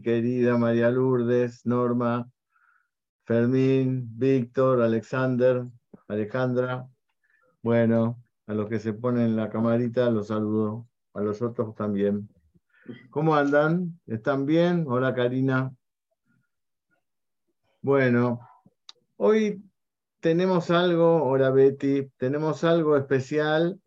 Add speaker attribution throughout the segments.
Speaker 1: Querida María Lourdes, Norma, Fermín, Víctor, Alexander, Alejandra. Bueno, a los que se ponen la camarita los saludo, a los otros también. ¿Cómo andan? ¿Están bien? Hola Karina. Bueno, hoy tenemos algo, hola Betty, tenemos algo especial,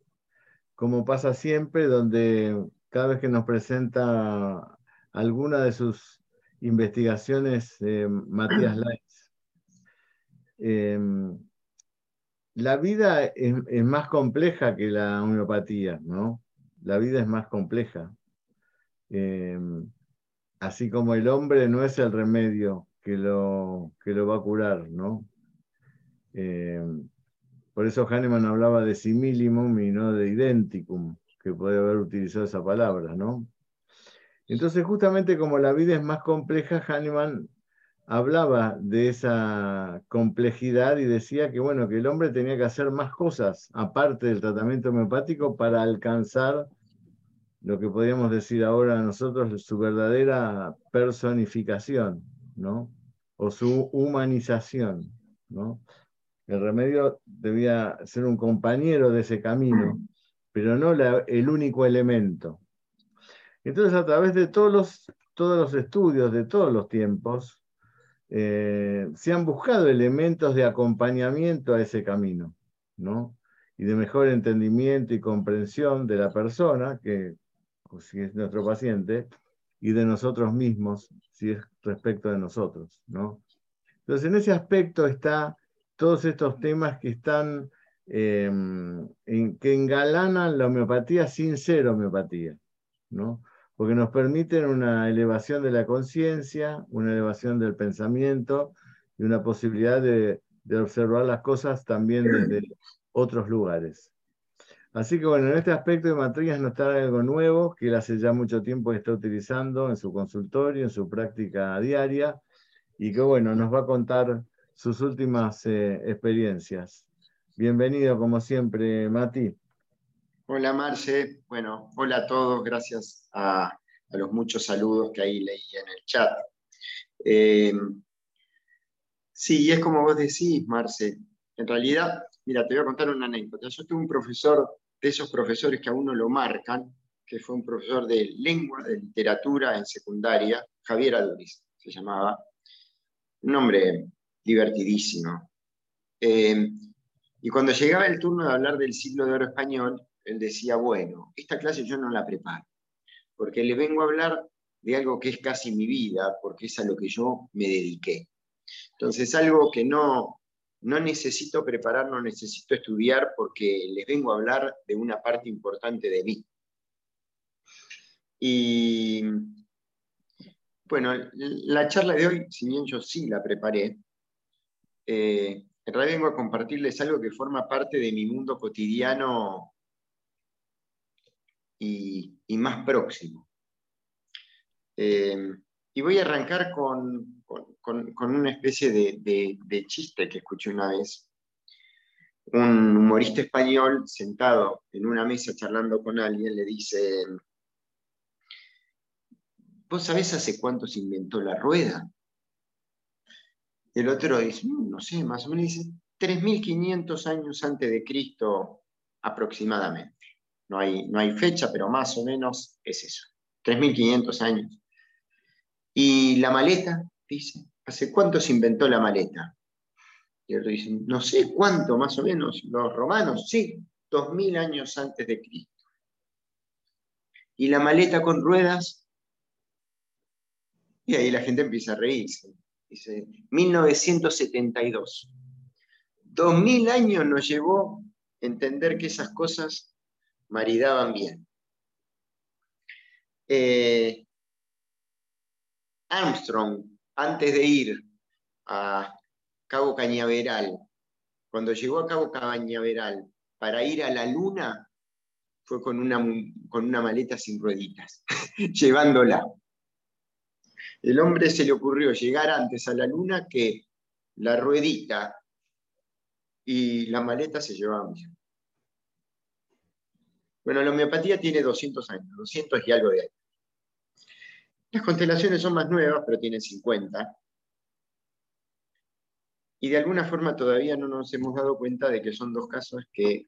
Speaker 1: como pasa siempre, donde cada vez que nos presenta alguna de sus investigaciones, eh, Matías Laitz, em, la vida es, más compleja que la homeopatía, ¿no? La vida es más compleja. Em, así como el hombre no es el remedio que lo, que lo va a curar, ¿no? Eh, por eso Hahnemann hablaba de similimum y no de identicum, que puede haber utilizado esa palabra, ¿no? Entonces, justamente como la vida es más compleja, Hahnemann hablaba de esa complejidad y decía que, bueno, que el hombre tenía que hacer más cosas, aparte del tratamiento homeopático, para alcanzar lo que podríamos decir ahora nosotros, su verdadera personificación, ¿no? O su humanización, ¿no? El remedio debía ser un compañero de ese camino, pero no el único elemento. Entonces, a través de todos los, todos los estudios de todos los tiempos, eh, se han buscado elementos de acompañamiento a ese camino, ¿no? Y de mejor entendimiento y comprensión de la persona, que si es nuestro paciente, y de nosotros mismos, si es respecto de nosotros, ¿no? Entonces, en ese aspecto está todos estos temas que están, em, que engalanan la homeopatía sin ser homeopatía, ¿no? Porque nos permiten una elevación de la conciencia, una elevación del pensamiento y una posibilidad de, observar las cosas también desde otros lugares. Así que bueno, en este aspecto de Matías no está algo nuevo, que él hace ya mucho tiempo está utilizando en su consultorio, en su práctica diaria, y que bueno, nos va a contar sus últimas eh, experiencias. Bienvenido, como siempre, Mati.
Speaker 2: Hola, Marce. Bueno, hola a todos. Gracias a, los muchos saludos que ahí leí en el chat. Eh, sí, es como vos decís, Marce. En realidad, mira, te voy a contar una anécdota. Yo tuve un profesor, de esos profesores que a uno lo marcan, que fue un profesor de lengua, de literatura en secundaria, Javier Aduriz se llamaba. Un hombre divertidísimo. Eh, y cuando llegaba el turno de hablar del siglo de oro español, él decía, bueno, esta clase yo no la preparo, porque le vengo a hablar de algo que es casi mi vida, porque es a lo que yo me dediqué. Entonces, algo que no, no necesito preparar, no necesito estudiar, porque les vengo a hablar de una parte importante de mí. Y bueno, la charla de hoy, si bien yo sí la preparé, eh, en realidad vengo a compartirles algo que forma parte de mi mundo cotidiano y, más próximo. Eh, y voy a arrancar con, una especie de, chiste que escuché una vez. Un humorista español sentado en una mesa charlando con alguien le dice, ¿vos sabés hace cuánto se inventó la rueda? El otro dice, mm, no sé, más o menos dice 3.500 años antes de Cristo aproximadamente. No hay, no hay fecha, pero más o menos es eso. 3.500 años. Y la maleta, dice, ¿hace cuánto se inventó la maleta? Y otro dice, no sé cuánto, más o menos, los romanos, sí, 2.000 años antes de Cristo. Y la maleta con ruedas, y ahí la gente empieza a reírse dice 1972. Dos mil años nos llevó entender que esas cosas maridaban bien. Eh, Armstrong, antes de ir a Cabo Cañaveral, cuando llegó a Cabo Cañaveral para ir a la luna, fue con una, con una maleta sin rueditas, llevándola el hombre se le ocurrió llegar antes a la luna que la ruedita y la maleta se llevaban bien. Bueno, la homeopatía tiene 200 años, 200 y algo de años. Las constelaciones son más nuevas, pero tienen 50. Y de alguna forma todavía no nos hemos dado cuenta de que son dos casos que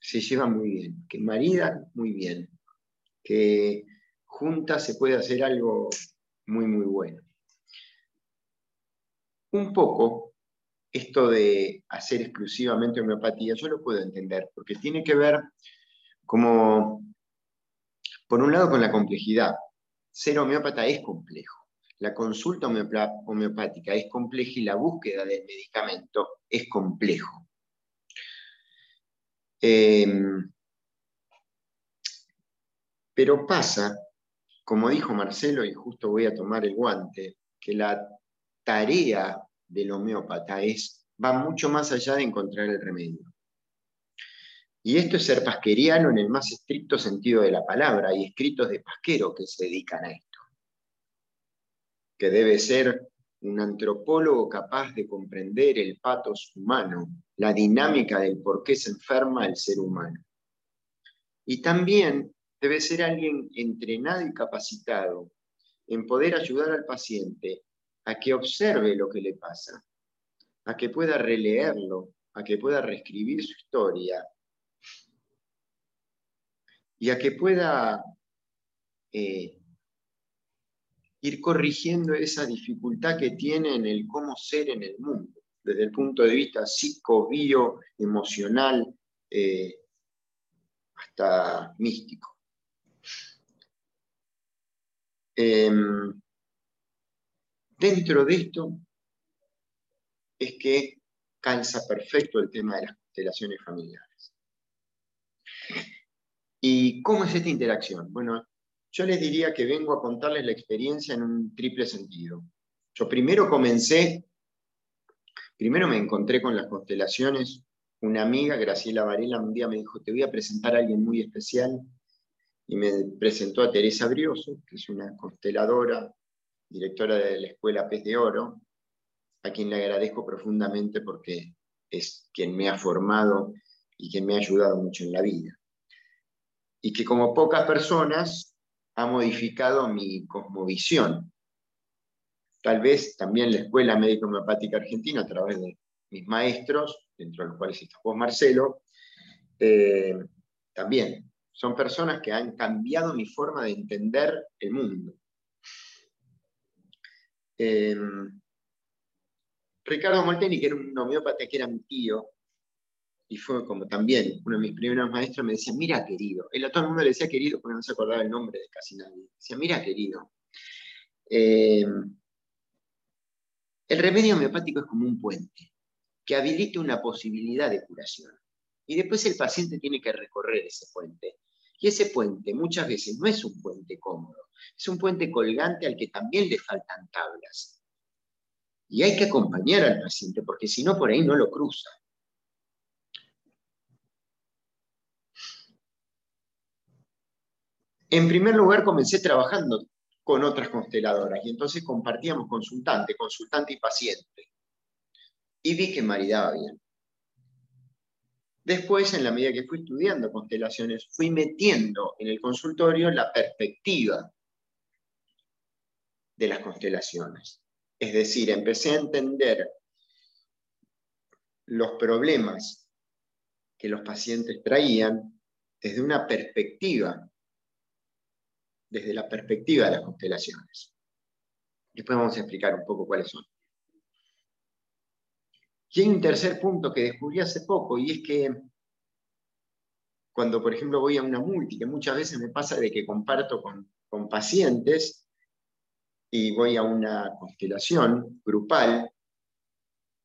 Speaker 2: se llevan muy bien, que maridan muy bien, que juntas se puede hacer algo muy, muy bueno. Un poco esto de hacer exclusivamente homeopatía, yo lo puedo entender, porque tiene que ver como, por un lado, con la complejidad. Ser homeópata es complejo. La consulta homeopática es compleja y la búsqueda del medicamento es complejo. Em, pero pasa, como dijo Marcelo, y justo voy a tomar el guante, que la tarea del homeópata es, va mucho más allá de encontrar el remedio. Y esto es ser pasqueriano en el más estricto sentido de la palabra. Hay escritos de pasquero que se dedican a esto. Que debe ser un antropólogo capaz de comprender el patos humano, la dinámica del por qué se enferma el ser humano. Y también debe ser alguien entrenado y capacitado en poder ayudar al paciente a que observe lo que le pasa, a que pueda releerlo, a que pueda reescribir su historia y a que pueda eh, ir corrigiendo esa dificultad que tiene en el cómo ser en el mundo, desde el punto de vista psico, bio, emocional, eh, hasta místico. Em, Dentro de esto es que calza perfecto el tema de las constelaciones familiares. ¿Y cómo es esta interacción? Bueno, yo les diría que vengo a contarles la experiencia en un triple sentido. Yo primero comencé, primero me encontré con las constelaciones, una amiga, Graciela Varela, un día me dijo, te voy a presentar a alguien muy especial, y me presentó a Teresa Brioso, que es una consteladora directora de la Escuela Pez de Oro, a quien le agradezco profundamente porque es quien me ha formado y quien me ha ayudado mucho en la vida. Y que como pocas personas ha modificado mi cosmovisión. Tal vez también la Escuela Médico Homeopática Argentina, a través de mis maestros, dentro de los cuales está vos, Marcelo, eh, también son personas que han cambiado mi forma de entender el mundo. Em, Ricardo Molteni, que era un homeópata, que era mi tío, y fue como también uno de mis primeros maestros, me decía, mira querido, él a todo el mundo le decía querido porque no se acordaba el nombre de casi nadie. Decía, mira querido, em, el remedio homeopático es como un puente que habilita una posibilidad de curación. Y después el paciente tiene que recorrer ese puente. Y ese puente muchas veces no es un puente cómodo, es un puente colgante al que también le faltan tablas. Y hay que acompañar al paciente, porque si no, por ahí no lo cruza. En primer lugar, comencé trabajando con otras consteladoras y entonces compartíamos consultante, consultante y paciente. Y vi que maridaba bien. Después, en la medida que fui estudiando constelaciones, fui metiendo en el consultorio la perspectiva de las constelaciones. Es decir, empecé a entender los problemas que los pacientes traían desde una perspectiva, desde la perspectiva de las constelaciones. Después vamos a explicar un poco cuáles son. Y hay un tercer punto que descubrí hace poco, y es que cuando, por ejemplo, voy a una multi, que muchas veces me pasa de que comparto con, con pacientes, y voy a una constelación grupal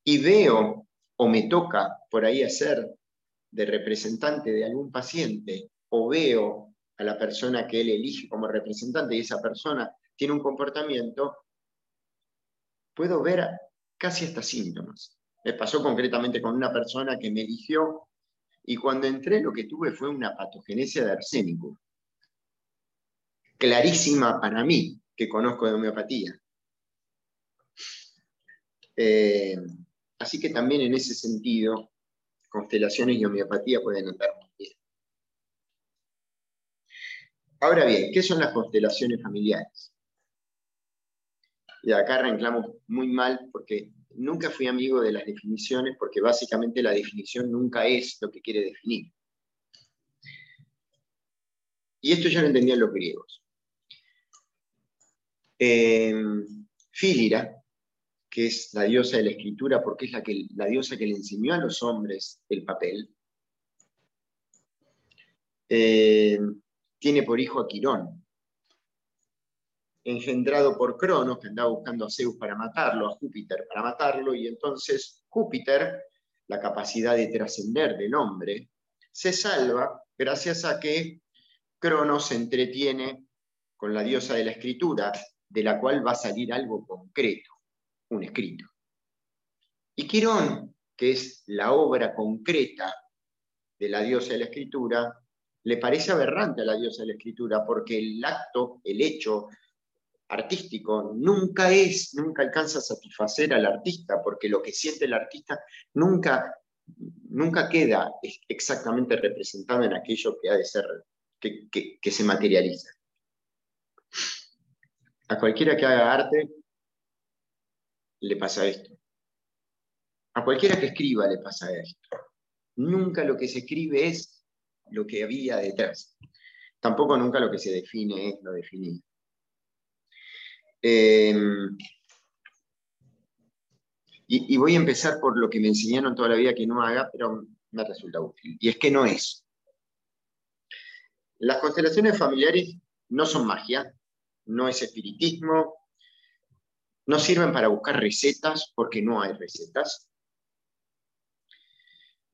Speaker 2: y veo o me toca por ahí hacer de representante de algún paciente o veo a la persona que él elige como representante y esa persona tiene un comportamiento, puedo ver casi hasta síntomas. Me pasó concretamente con una persona que me eligió y cuando entré lo que tuve fue una patogenesia de arsénico. Clarísima para mí, que conozco de homeopatía. Eh, así que también en ese sentido, constelaciones y homeopatía pueden andar muy bien. Ahora bien, ¿qué son las constelaciones familiares? Y acá arrancamos muy mal porque nunca fui amigo de las definiciones porque básicamente la definición nunca es lo que quiere definir. Y esto ya lo entendían los griegos. Eh, Fílira, que es la diosa de la escritura porque es la, diosa que le enseñó a los hombres el papel, eh, tiene por hijo a Quirón, engendrado por Cronos, que andaba buscando a Zeus para matarlo, a Júpiter para matarlo, y entonces Júpiter, la capacidad de trascender del hombre, se salva gracias a que Cronos se entretiene con la diosa de la escritura, de la cual va a salir algo concreto, un escrito. Y Quirón, que es la obra concreta de la diosa de la escritura, le parece aberrante a la diosa de la escritura porque el acto, el hecho artístico nunca es, nunca alcanza a satisfacer al artista porque lo que siente el artista nunca, nunca queda exactamente representado en aquello que ha de ser, que, que se materializa. A cualquiera que haga arte le pasa esto. A cualquiera que escriba le pasa esto. Nunca lo que se escribe es lo que había detrás. Tampoco nunca lo que se define es lo definido. Em, y, voy a empezar por lo que me enseñaron toda la vida que no haga, pero me resulta útil. Y es que no es. Las constelaciones familiares no son magia, no es espiritismo, no sirven para buscar recetas porque no hay recetas.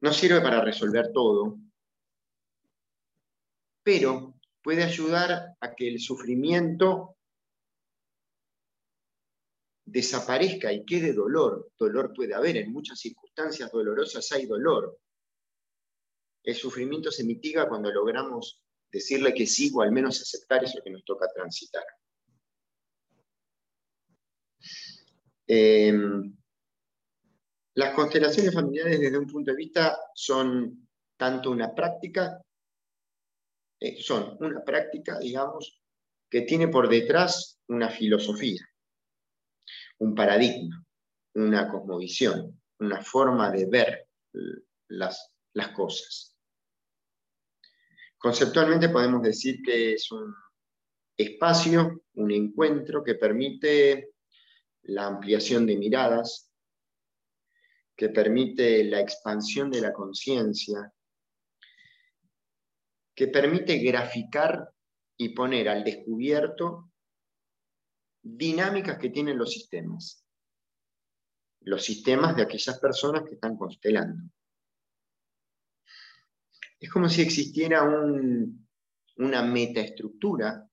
Speaker 2: No sirve para resolver todo, pero puede ayudar a que el sufrimiento desaparezca y quede dolor. Dolor puede haber, en muchas circunstancias dolorosas hay dolor. El sufrimiento se mitiga cuando logramos decirle que sí o al menos aceptar eso que nos toca transitar. Em, las constelaciones familiares desde un punto de vista son tanto una práctica eh, son una práctica, digamos, que tiene por detrás una filosofía, un paradigma, una cosmovisión, una forma de ver las, las cosas. Conceptualmente podemos decir que es un espacio, un encuentro que permite la ampliación de miradas, que permite la expansión de la conciencia, que permite graficar y poner al descubierto dinámicas que tienen los sistemas. Los sistemas de aquellas personas que están constelando. Es como si existiera una metaestructura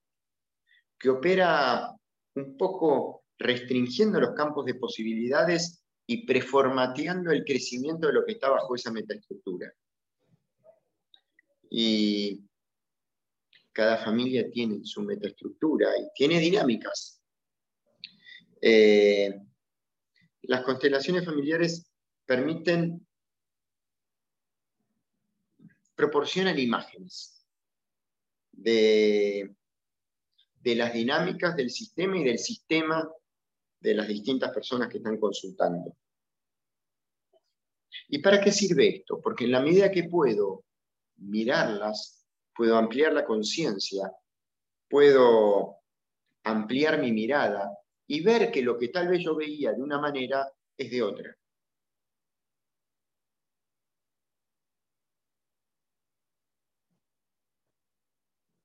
Speaker 2: que opera un poco restringiendo los campos de posibilidades y preformateando el crecimiento de lo que está bajo esa metaestructura. Y cada familia tiene su metaestructura y tiene dinámicas. Eh, las constelaciones familiares permiten, proporcionan imágenes de, de las dinámicas del sistema y del sistema de las distintas personas que están consultando. ¿Y para qué sirve esto? Porque en la medida que puedo mirarlas, puedo ampliar la conciencia, puedo ampliar mi mirada y ver que lo que tal vez yo veía de una manera es de otra.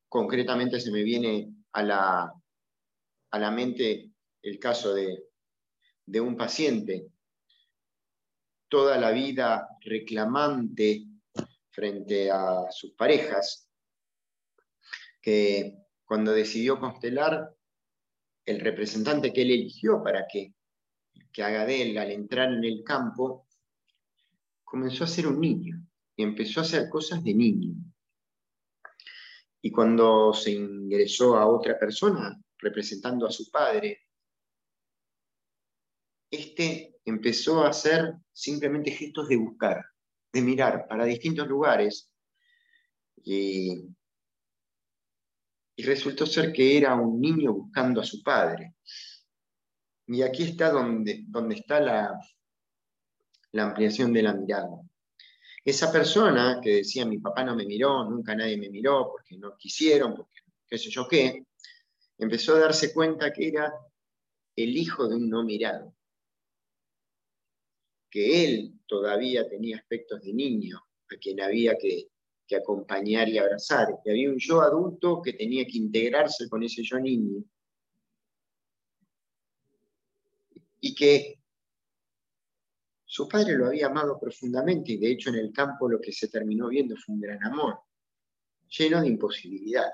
Speaker 2: Concretamente se me viene a la, a la mente el caso de, de un paciente toda la vida reclamante frente a sus parejas, que cuando decidió constelar, el representante que él eligió para que, que haga de él al entrar en el campo, comenzó a ser un niño y empezó a hacer cosas de niño. Y cuando se ingresó a otra persona, representando a su padre, este empezó a hacer simplemente gestos de buscar, de mirar para distintos lugares y, resultó ser que era un niño buscando a su padre. Y aquí está donde, donde está la, la ampliación de la mirada. Esa persona que decía, mi papá no me miró, nunca nadie me miró, porque no quisieron, porque qué sé yo qué, empezó a darse cuenta que era el hijo de un no mirado, que él todavía tenía aspectos de niño, a quien había que, acompañar y abrazar, que había un yo adulto que tenía que integrarse con ese yo niño, y que su padre lo había amado profundamente y de hecho en el campo lo que se terminó viendo fue un gran amor, lleno de imposibilidad.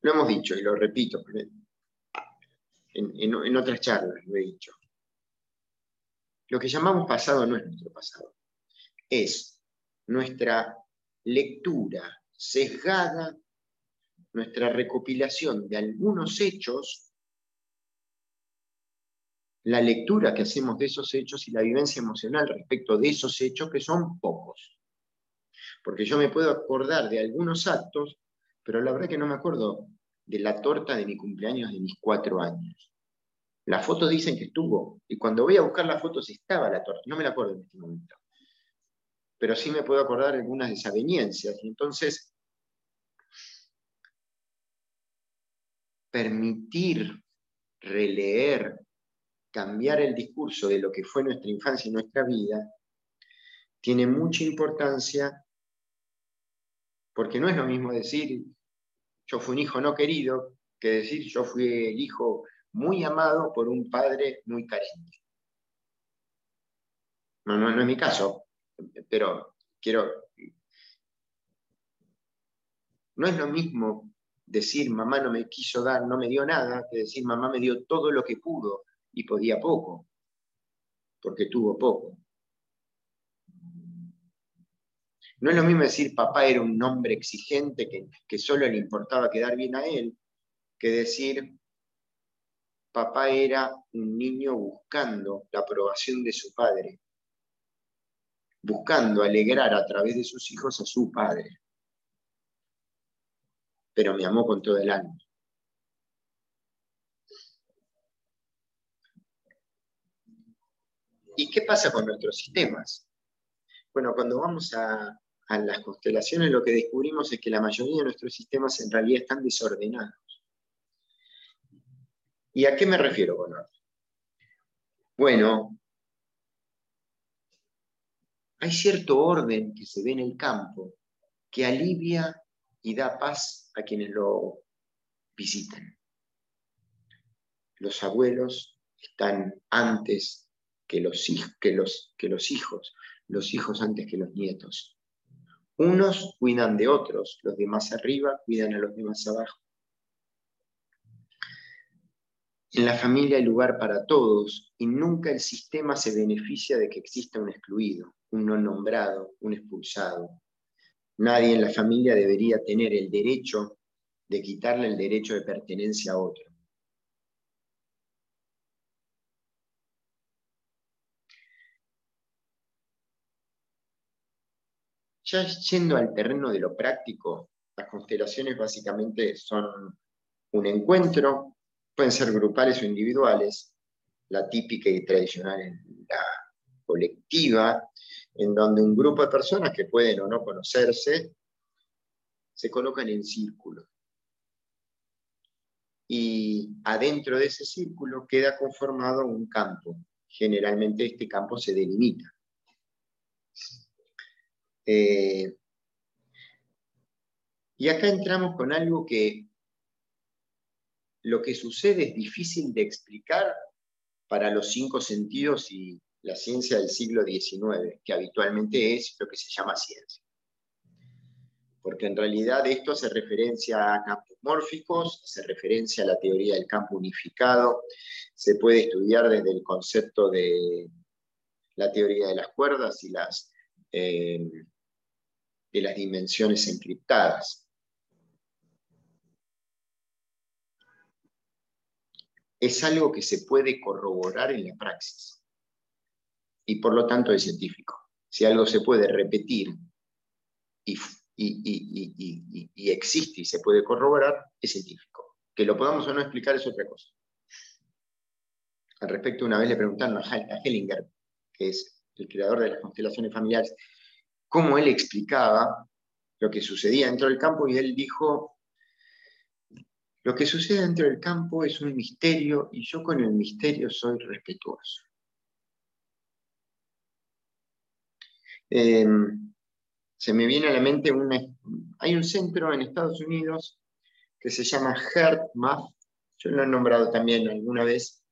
Speaker 2: Lo hemos dicho y lo repito, en, otras charlas lo he dicho. Lo que llamamos pasado no es nuestro pasado, es nuestra lectura sesgada, nuestra recopilación de algunos hechos la lectura que hacemos de esos hechos y la vivencia emocional respecto de esos hechos, que son pocos. Porque yo me puedo acordar de algunos actos, pero la verdad que no me acuerdo de la torta de mi cumpleaños de mis cuatro años. Las fotos dicen que estuvo, y cuando voy a buscar las fotos estaba la torta, no me la acuerdo en este momento. Pero sí me puedo acordar algunas desavenencias. Y entonces, permitir releer cambiar el discurso de lo que fue nuestra infancia y nuestra vida, tiene mucha importancia porque no es lo mismo decir yo fui un hijo no querido que decir yo fui el hijo muy amado por un padre muy carente. No, no, no es mi caso, pero quiero... No es lo mismo decir mamá no me quiso dar, no me dio nada, que decir mamá me dio todo lo que pudo, y podía poco, porque tuvo poco. No es lo mismo decir papá era un hombre exigente que, que solo le importaba quedar bien a él, que decir papá era un niño buscando la aprobación de su padre, buscando alegrar a través de sus hijos a su padre. Pero me amó con todo el alma. ¿Y qué pasa con nuestros sistemas? Bueno, cuando vamos a, las constelaciones lo que descubrimos es que la mayoría de nuestros sistemas en realidad están desordenados. ¿Y a qué me refiero con orden? Bueno, hay cierto orden que se ve en el campo que alivia y da paz a quienes lo visitan. Los abuelos están antes que los, que los, que los hijos, los hijos antes que los nietos. Unos cuidan de otros, los de más arriba cuidan a los de más abajo. En la familia hay lugar para todos y nunca el sistema se beneficia de que exista un excluido, un no nombrado, un expulsado. Nadie en la familia debería tener el derecho de quitarle el derecho de pertenencia a otro. Ya yendo al terreno de lo práctico, las constelaciones básicamente son un encuentro, pueden ser grupales o individuales, la típica y tradicional en la colectiva, en donde un grupo de personas que pueden o no conocerse se colocan en círculo. Y adentro de ese círculo queda conformado un campo. Generalmente este campo se delimita. Eh, y acá entramos con algo que lo que sucede es difícil de explicar para los cinco sentidos y la ciencia del siglo XIX, que habitualmente es lo que se llama ciencia. Porque en realidad esto hace referencia a campos mórficos, hace referencia a la teoría del campo unificado, se puede estudiar desde el concepto de la teoría de las cuerdas y las eh, de las dimensiones encriptadas. Es algo que se puede corroborar en la praxis y por lo tanto es científico. Si algo se puede repetir y, existe y se puede corroborar, es científico. Que lo podamos o no explicar es otra cosa. Al respecto, una vez le preguntaron a Hellinger, que es el creador de las constelaciones familiares, cómo él explicaba lo que sucedía dentro del campo y él dijo, lo que sucede dentro del campo es un misterio y yo con el misterio soy respetuoso. Em, se me viene a la mente, hay un centro en Estados Unidos que se llama HeartMath, yo lo he nombrado también alguna vez.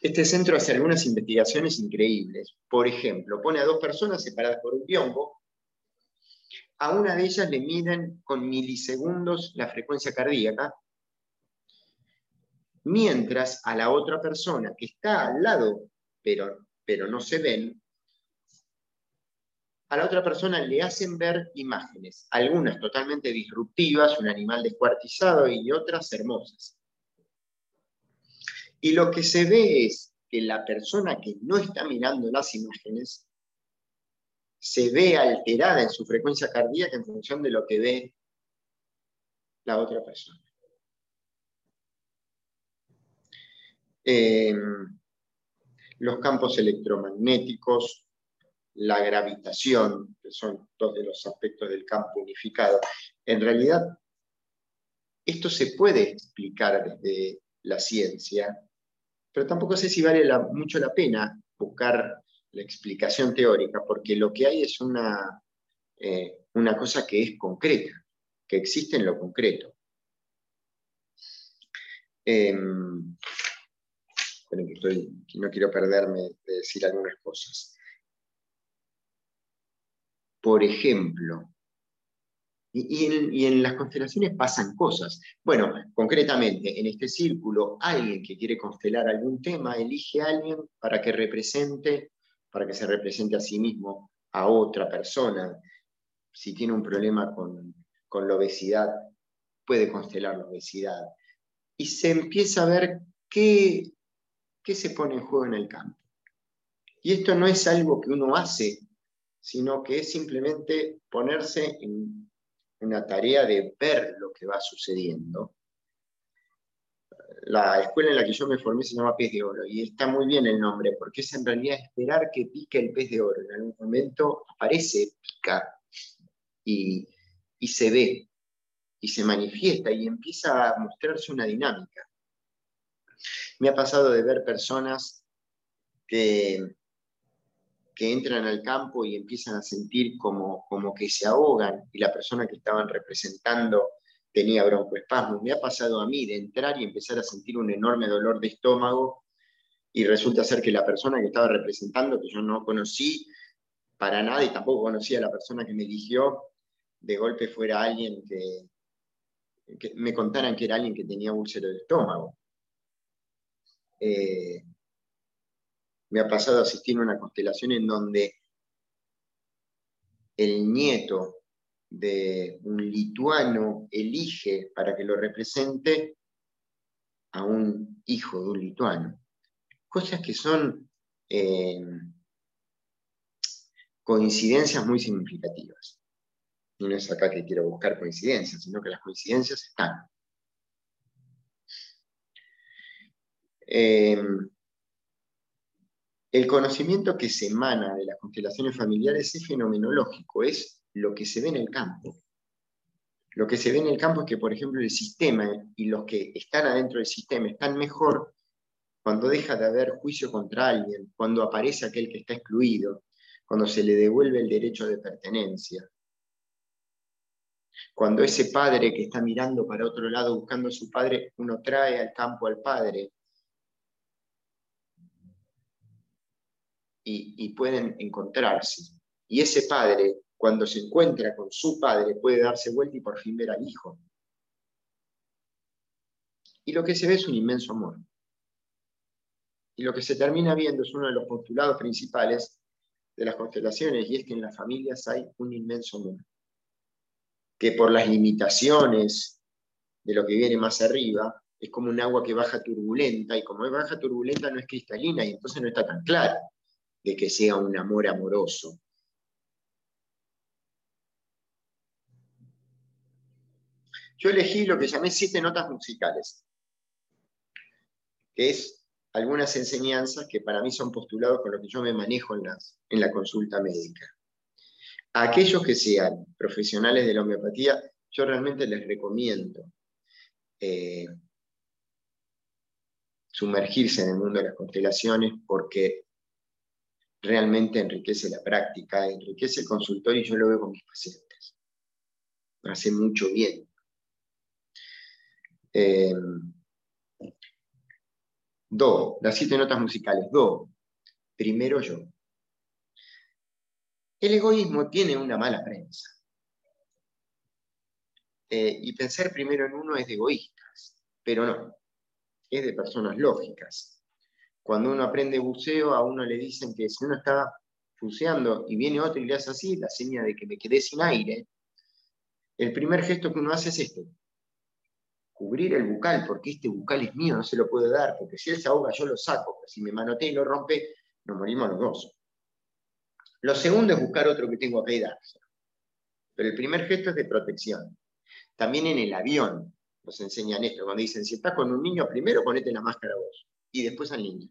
Speaker 2: Este centro hace algunas investigaciones increíbles. Por ejemplo, pone a dos personas separadas por un biombo. A una de ellas le miden con milisegundos la frecuencia cardíaca, mientras a la otra persona que está al lado, pero, pero no se ven, a la otra persona le hacen ver imágenes, algunas totalmente disruptivas, un animal descuartizado y otras hermosas. Y lo que se ve es que la persona que no está mirando las imágenes se ve alterada en su frecuencia cardíaca en función de lo que ve la otra persona. Em, los campos electromagnéticos, la gravitación, que son dos de los aspectos del campo unificado. En realidad, esto se puede explicar desde la ciencia, pero tampoco sé si vale mucho la pena buscar la explicación teórica, porque lo que hay es una, eh, una cosa que es concreta, que existe en lo concreto. Em, no quiero perderme de decir algunas cosas por ejemplo. Y, en, las constelaciones pasan cosas. Bueno, concretamente, en este círculo, alguien que quiere constelar algún tema, elige a alguien para que represente, para que se represente a sí mismo a otra persona. Si tiene un problema con, con la obesidad, puede constelar la obesidad. Y se empieza a ver qué, qué se pone en juego en el campo. Y esto no es algo que uno hace sino que es simplemente ponerse en una tarea de ver lo que va sucediendo. La escuela en la que yo me formé se llama Pez de Oro y está muy bien el nombre porque es en realidad esperar que pique el pez de oro. En algún momento aparece, pica y, y se ve y se manifiesta y empieza a mostrarse una dinámica. Me ha pasado de ver personas que que entran al campo y empiezan a sentir como, como que se ahogan y la persona que estaban representando tenía broncoespasmos. Me ha pasado a mí de entrar y empezar a sentir un enorme dolor de estómago y resulta ser que la persona que estaba representando, que yo no conocí para nada y tampoco conocía a la persona que me eligió, de golpe fuera alguien que, me contaran que era alguien que tenía úlcero de estómago. Eh, me ha pasado asistir a una constelación en donde el nieto de un lituano elige para que lo represente a un hijo de un lituano. Cosas que son eh, coincidencias muy significativas. Y no es acá que quiero buscar coincidencias, sino que las coincidencias están. Eh, el conocimiento que se emana de las constelaciones familiares es fenomenológico, es lo que se ve en el campo. Lo que se ve en el campo es que, por ejemplo, el sistema y los que están adentro del sistema están mejor cuando deja de haber juicio contra alguien, cuando aparece aquel que está excluido, cuando se le devuelve el derecho de pertenencia. Cuando ese padre que está mirando para otro lado buscando a su padre, uno trae al campo al padre y, pueden encontrarse. Y ese padre, cuando se encuentra con su padre, puede darse vuelta y por fin ver al hijo. Y lo que se ve es un inmenso amor. Y lo que se termina viendo es uno de los postulados principales de las constelaciones, y es que en las familias hay un inmenso amor. Que por las limitaciones de lo que viene más arriba, es como un agua que baja turbulenta, y como baja turbulenta no es cristalina, y entonces no está tan clara de que sea un amor amoroso. Yo elegí lo que llamé siete notas musicales, que es algunas enseñanzas que para mí son postulados con lo que yo me manejo en, en la consulta médica. A aquellos que sean profesionales de la homeopatía, yo realmente les recomiendo eh, sumergirse en el mundo de las constelaciones porque realmente enriquece la práctica, enriquece el consultorio y yo lo veo con mis pacientes. Hace mucho bien. Eh, do, las siete notas musicales. Do, primero yo. El egoísmo tiene una mala prensa. Eh, y pensar primero en uno es de egoístas, pero no, es de personas lógicas. Cuando uno aprende buceo, a uno le dicen que si uno está buceando y viene otro y le hace así, la señal de que me quedé sin aire, el primer gesto que uno hace es este, cubrir el bucal, porque este bucal es mío, no se lo puedo dar, porque si él se ahoga yo lo saco, si me manotea y lo rompe, nos morimos los dos. Lo segundo es buscar otro que tengo que darse. Pero el primer gesto es de protección. También en el avión nos enseñan esto, cuando dicen, si estás con un niño, primero ponete la máscara vos y después al niño.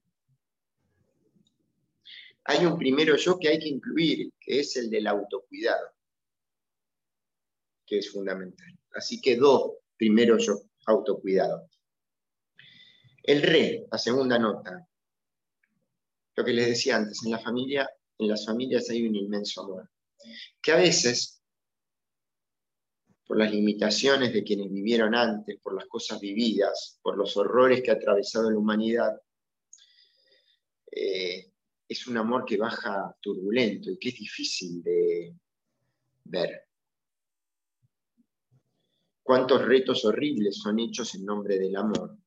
Speaker 2: Hay un primero yo que hay que incluir, que es el del autocuidado, que es fundamental. Así que dos, primero yo, autocuidado. El re, la segunda nota, lo que les decía antes, en la familia, en las familias hay un inmenso amor, que a veces por las limitaciones de quienes vivieron antes, por las cosas vividas, por los horrores que ha atravesado la humanidad, eh, es un amor que baja turbulento y que es difícil de ver. Cuántos retos horribles son hechos en nombre del amor.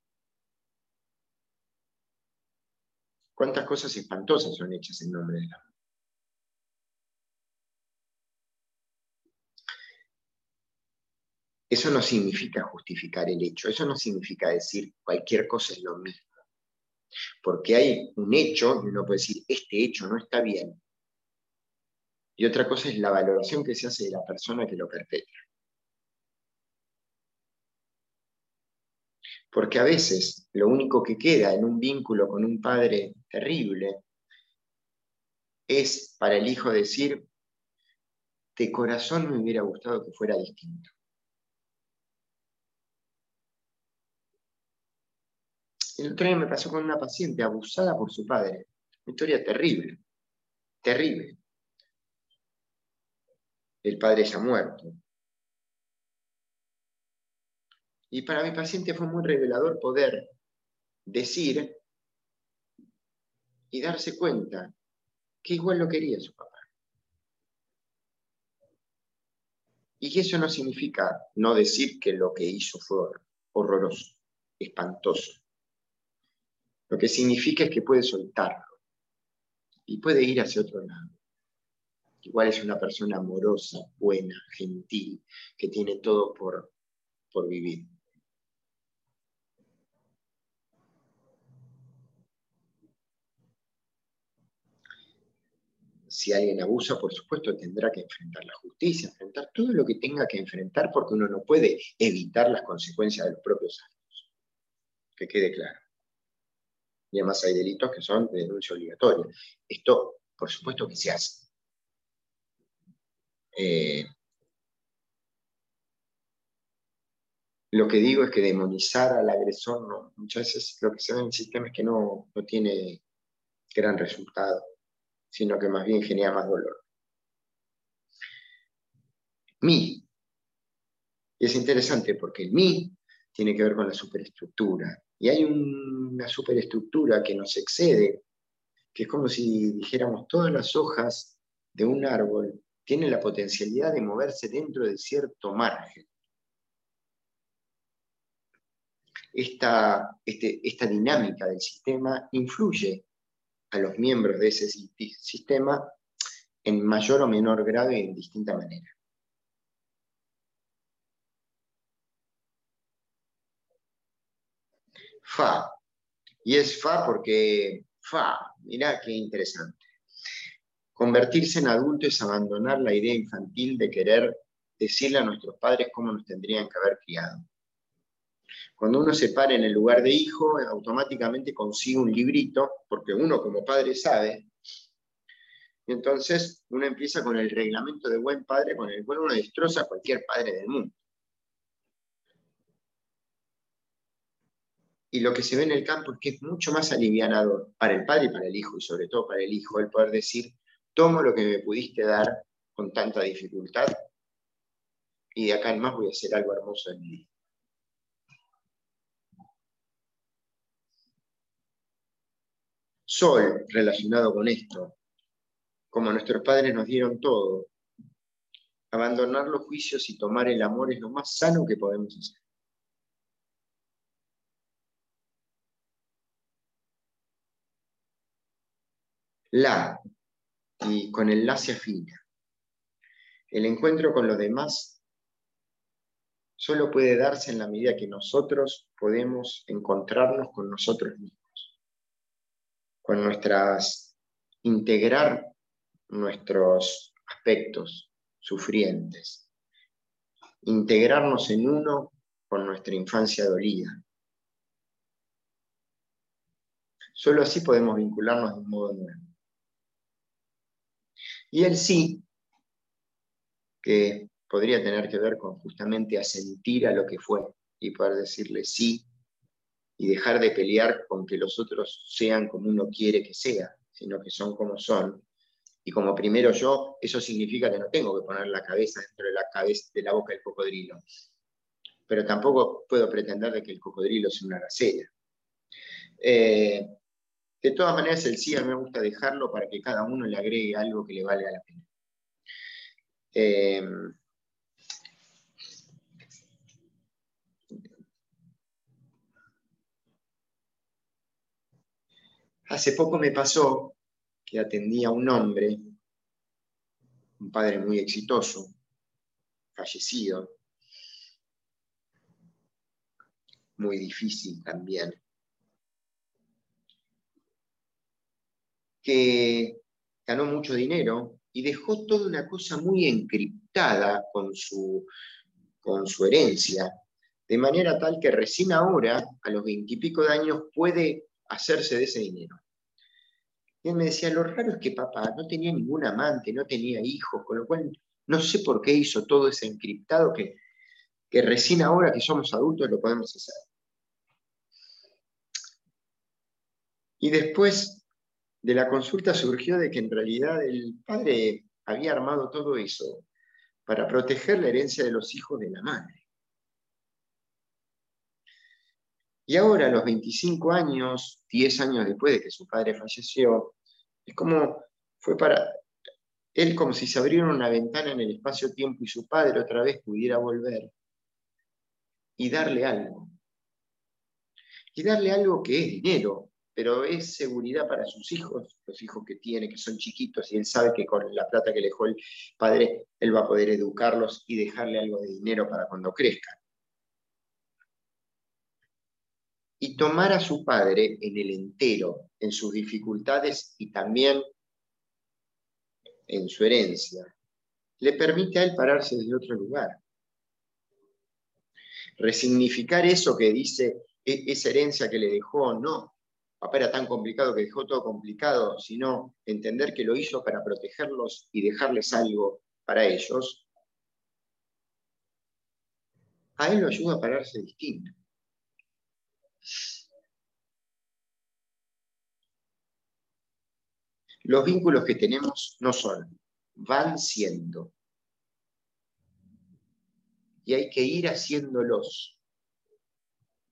Speaker 2: Cuántas cosas espantosas son hechas en nombre del amor. Eso no significa justificar el hecho, eso no significa decir cualquier cosa es lo mismo. Porque hay un hecho y uno puede decir, este hecho no está bien. Y otra cosa es la valoración que se hace de la persona que lo perpetra. Porque a veces lo único que queda en un vínculo con un padre terrible es para el hijo decir, de corazón me hubiera gustado que fuera distinto. El otro día me pasó con una paciente abusada por su padre. Una historia terrible, terrible. El padre ya muerto. Y para mi paciente fue muy revelador poder decir y darse cuenta que igual lo quería su papá. Y que eso no significa no decir que lo que hizo fue horroroso, espantoso. Lo que significa es que puede soltarlo y puede ir hacia otro lado. Igual es una persona amorosa, buena, gentil, que tiene todo por, por vivir. si alguien abusa, por supuesto, tendrá que enfrentar la justicia, enfrentar todo lo que tenga que enfrentar, porque uno no puede evitar las consecuencias de los propios actos. Que quede claro y además hay delitos que son de denuncia obligatoria. Esto, por supuesto que se hace. Eh, lo que digo es que demonizar al agresor muchas veces lo que se ve en el sistema es que no, no tiene gran resultado, sino que más bien genera más dolor. Mi. Y es interesante porque el mi tiene que ver con la superestructura, y hay una superestructura que nos excede, que es como si dijéramos todas las hojas de un árbol tienen la potencialidad de moverse dentro de cierto margen. Esta, este, esta dinámica del sistema influye a los miembros de ese sistema en mayor o menor grado y en distinta manera. Fa. Y es Fa porque Fa, mirá qué interesante. Convertirse en adulto es abandonar la idea infantil de querer decirle a nuestros padres cómo nos tendrían que haber criado. Cuando uno se para en el lugar de hijo, automáticamente consigue un librito, porque uno como padre sabe, y entonces uno empieza con el reglamento de buen padre, con el cual uno destroza a cualquier padre del mundo. Y lo que se ve en el campo es que es mucho más alivianador para el padre y para el hijo, y sobre todo para el hijo, el poder decir, tomo lo que me pudiste dar con tanta dificultad, y de acá en más voy a hacer algo hermoso en mi vida. Sol, relacionado con esto, como nuestros padres nos dieron todo, abandonar los juicios y tomar el amor es lo más sano que podemos hacer. La, y con el la se afina. El encuentro con los demás solo puede darse en la medida que nosotros podemos encontrarnos con nosotros mismos, con nuestras, integrar nuestros aspectos sufrientes, integrarnos en uno con nuestra infancia dolida. Solo así podemos vincularnos de un modo nuevo. Y el sí, que podría tener que ver con justamente asentir a lo que fue y poder decirle sí y dejar de pelear con que los otros sean como uno quiere que sea, sino que son como son. Y como primero yo, eso significa que no tengo que poner la cabeza dentro de la, cabeza, de la boca del cocodrilo. Pero tampoco puedo pretender de que el cocodrilo sea una gacela. Eh, de todas maneras, el sí me gusta dejarlo para que cada uno le agregue algo que le vale a la pena. Eh, hace poco me pasó que atendía a un hombre, un padre muy exitoso, fallecido, muy difícil también. Que ganó mucho dinero y dejó toda una cosa muy encriptada con su, con su herencia, de manera tal que recién ahora, a los veintipico de años, puede hacerse de ese dinero. Y él me decía, lo raro es que papá no tenía ningún amante, no tenía hijos, con lo cual no sé por qué hizo todo ese encriptado que, que recién ahora que somos adultos lo podemos hacer. Y después de la consulta surgió de que en realidad el padre había armado todo eso para proteger la herencia de los hijos de la madre. Y ahora, a los 25 años, 10 años después de que su padre falleció, es como fue para él como si se abriera una ventana en el espacio-tiempo y su padre otra vez pudiera volver y darle algo. Y darle algo que es dinero, pero es seguridad para sus hijos, los hijos que tiene, que son chiquitos, y él sabe que con la plata que le dejó el padre, él va a poder educarlos y dejarle algo de dinero para cuando crezcan. Y tomar a su padre en el entero, en sus dificultades y también en su herencia, le permite a él pararse desde otro lugar. Resignificar eso que dice, e-, esa herencia que le dejó, no, papá era tan complicado que dejó todo complicado, sino entender que lo hizo para protegerlos y dejarles algo para ellos, a él lo ayuda a pararse distinto. Los vínculos que tenemos no son, van siendo. Y hay que ir haciéndolos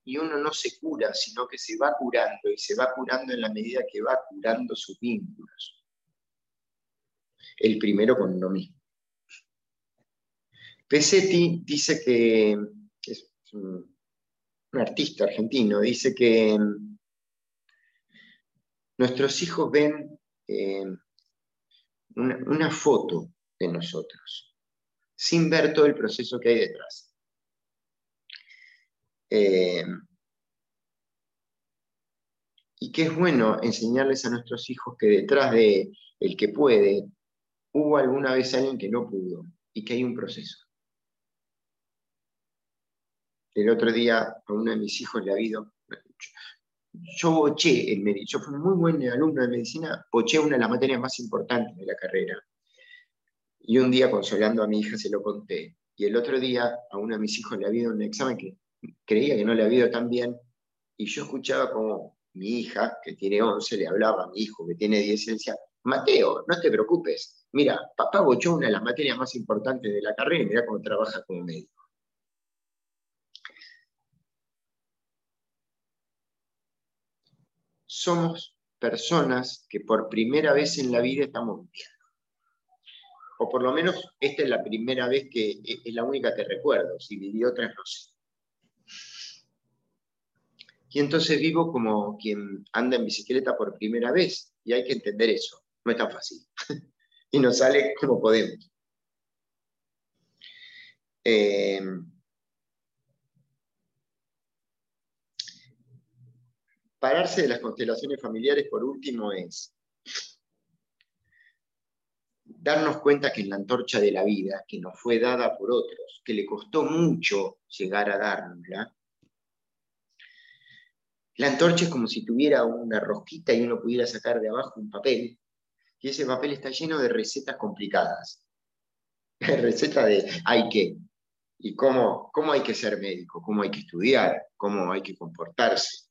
Speaker 2: y uno no se cura, sino que se va curando y se va curando en la medida que va curando sus vínculos. El primero con uno mismo. Pesetti dice que, es un, artista argentino, dice que nuestros hijos ven eh, una foto de nosotros, sin ver todo el proceso que hay detrás. Eh, y que es bueno enseñarles a nuestros hijos que detrás de el que puede, hubo alguna vez alguien que no pudo y que hay un proceso. el otro día a uno de mis hijos le ha habido, yo boché el yo fui muy buen alumno de medicina, boché una de las materias más importantes de la carrera. Y un día, consolando a mi hija, se lo conté. Y el otro día a uno de mis hijos le ha habido un examen que creía que no le había ido tan bien, y yo escuchaba como mi hija, que tiene 11, le hablaba a mi hijo, que tiene 10, y decía, Mateo, no te preocupes, mira, papá bochó una de las materias más importantes de la carrera y mira cómo trabaja como médico. Somos personas que por primera vez en la vida estamos viviendo. O por lo menos esta es la primera vez que e, es la única que recuerdo, si viví otras no sé. Y entonces vivo como quien anda en bicicleta por primera vez, y hay que entender eso, no es tan fácil. y nos sale como podemos. Eh, pararse de las constelaciones familiares, por último, es darnos cuenta que en la antorcha de la vida, que nos fue dada por otros, que le costó mucho llegar a dárnosla, la antorcha es como si tuviera una rosquita y uno pudiera sacar de abajo un papel, y ese papel está lleno de recetas complicadas. Receta de hay que, y cómo, cómo hay que ser médico, cómo hay que estudiar, cómo hay que comportarse.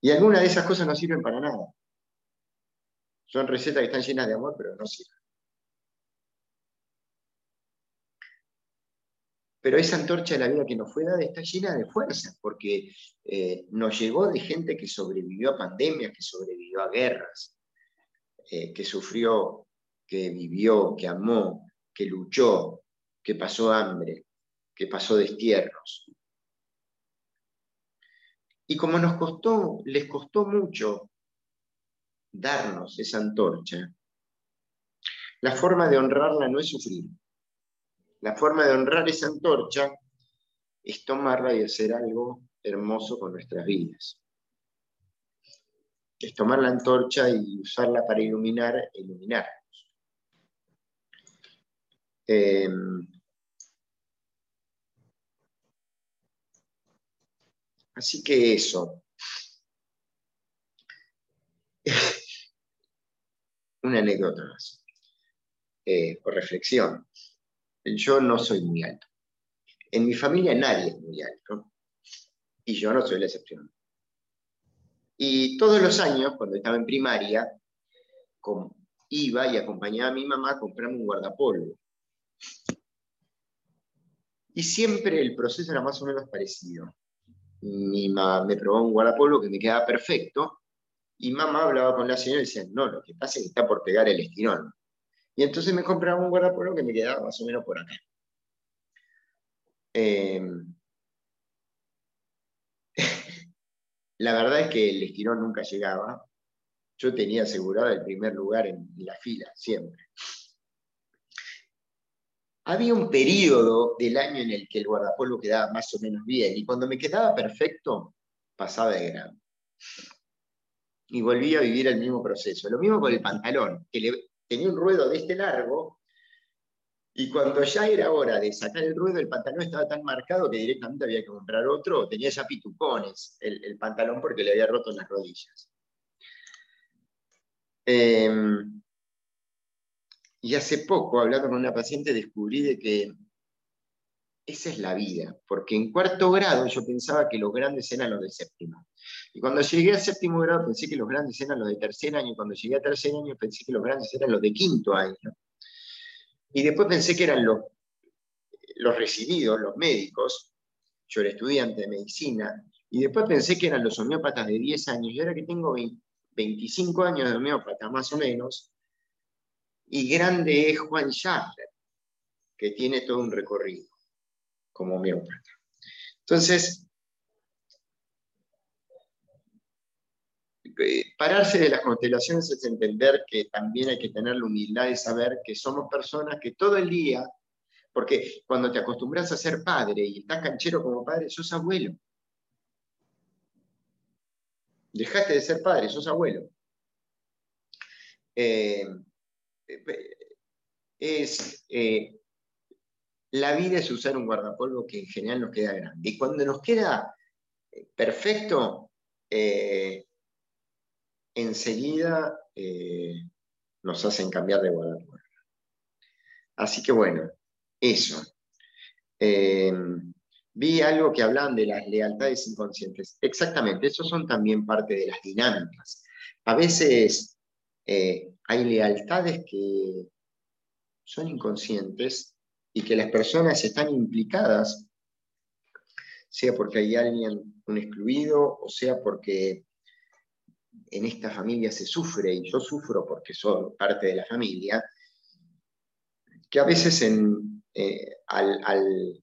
Speaker 2: Y algunas de esas cosas no sirven para nada. Son recetas que están llenas de amor, pero no sirven. Pero esa antorcha de la vida que nos fue dada está llena de fuerza, porque eh, nos llegó de gente que sobrevivió a pandemias, que sobrevivió a guerras, eh, que sufrió, que vivió, que amó, que luchó, que pasó hambre, que pasó destierros. Y como nos costó, les costó mucho darnos esa antorcha, la forma de honrarla no es sufrir. La forma de honrar esa antorcha es tomarla y hacer algo hermoso con nuestras vidas. Es tomar la antorcha y usarla para iluminar e iluminarnos. Em, así que eso. Una anécdota más, eh, por reflexión yo no soy muy alto. En mi familia nadie es muy alto y yo no soy la excepción. Y todos los años, cuando estaba en primaria, iba y acompañaba a mi mamá a comprarme un guardapolvo. Y siempre el proceso era más o menos parecido. Mi mamá me probó un guardapolvo que me quedaba perfecto y mamá hablaba con la señora y decía, no, lo que pasa es que está por pegar el estirón. Y entonces me compraba un guardapolvo que me quedaba más o menos por acá. Em, la verdad es que el estirón nunca llegaba. Yo tenía asegurado el primer lugar en la fila, siempre. Había un periodo del año en el que el guardapolvo quedaba más o menos bien, y cuando me quedaba perfecto, pasaba de grado. Y volvía a vivir el mismo proceso. Lo mismo con el pantalón, tenía un ruedo de este largo, y cuando ya era hora de sacar el ruedo, el pantalón estaba tan marcado que directamente había que comprar otro, tenía ya pitucones el, pantalón porque le había roto las rodillas. Em, y hace poco, hablando con una paciente, descubrí de que esa es la vida, porque en cuarto grado yo pensaba que los grandes eran los de séptimo. Y cuando llegué a séptimo grado pensé que los grandes eran los de tercer año, y cuando llegué a tercer año pensé que los grandes eran los de quinto año. Y después pensé que eran los, los recibidos, los médicos, yo era estudiante de medicina, y después pensé que eran los homeópatas de 10 años, y ahora que tengo 25 años de homeópata más o menos, y grande es Juan Schaffler, que tiene todo un recorrido como homeópata. Entonces, eh, pararse de las constelaciones es entender que también hay que tener la humildad de saber que somos personas que todo el día, porque cuando te acostumbras a ser padre y estás canchero como padre, sos abuelo. Dejaste de ser padre, sos abuelo. Eh, eh, es la vida es usar un guardapolvo que en general nos queda grande. Y cuando nos queda eh, perfecto, eh, enseguida eh, nos hacen cambiar de guardapolvo. Así que bueno, eso. vi algo que hablan de las lealtades inconscientes. Exactamente, esos son también parte de las dinámicas. A veces hay lealtades que son inconscientes y que las personas están implicadas, sea porque hay alguien, un excluido, o sea porque en esta familia se sufre y yo sufro porque soy parte de la familia, que a veces eh, al,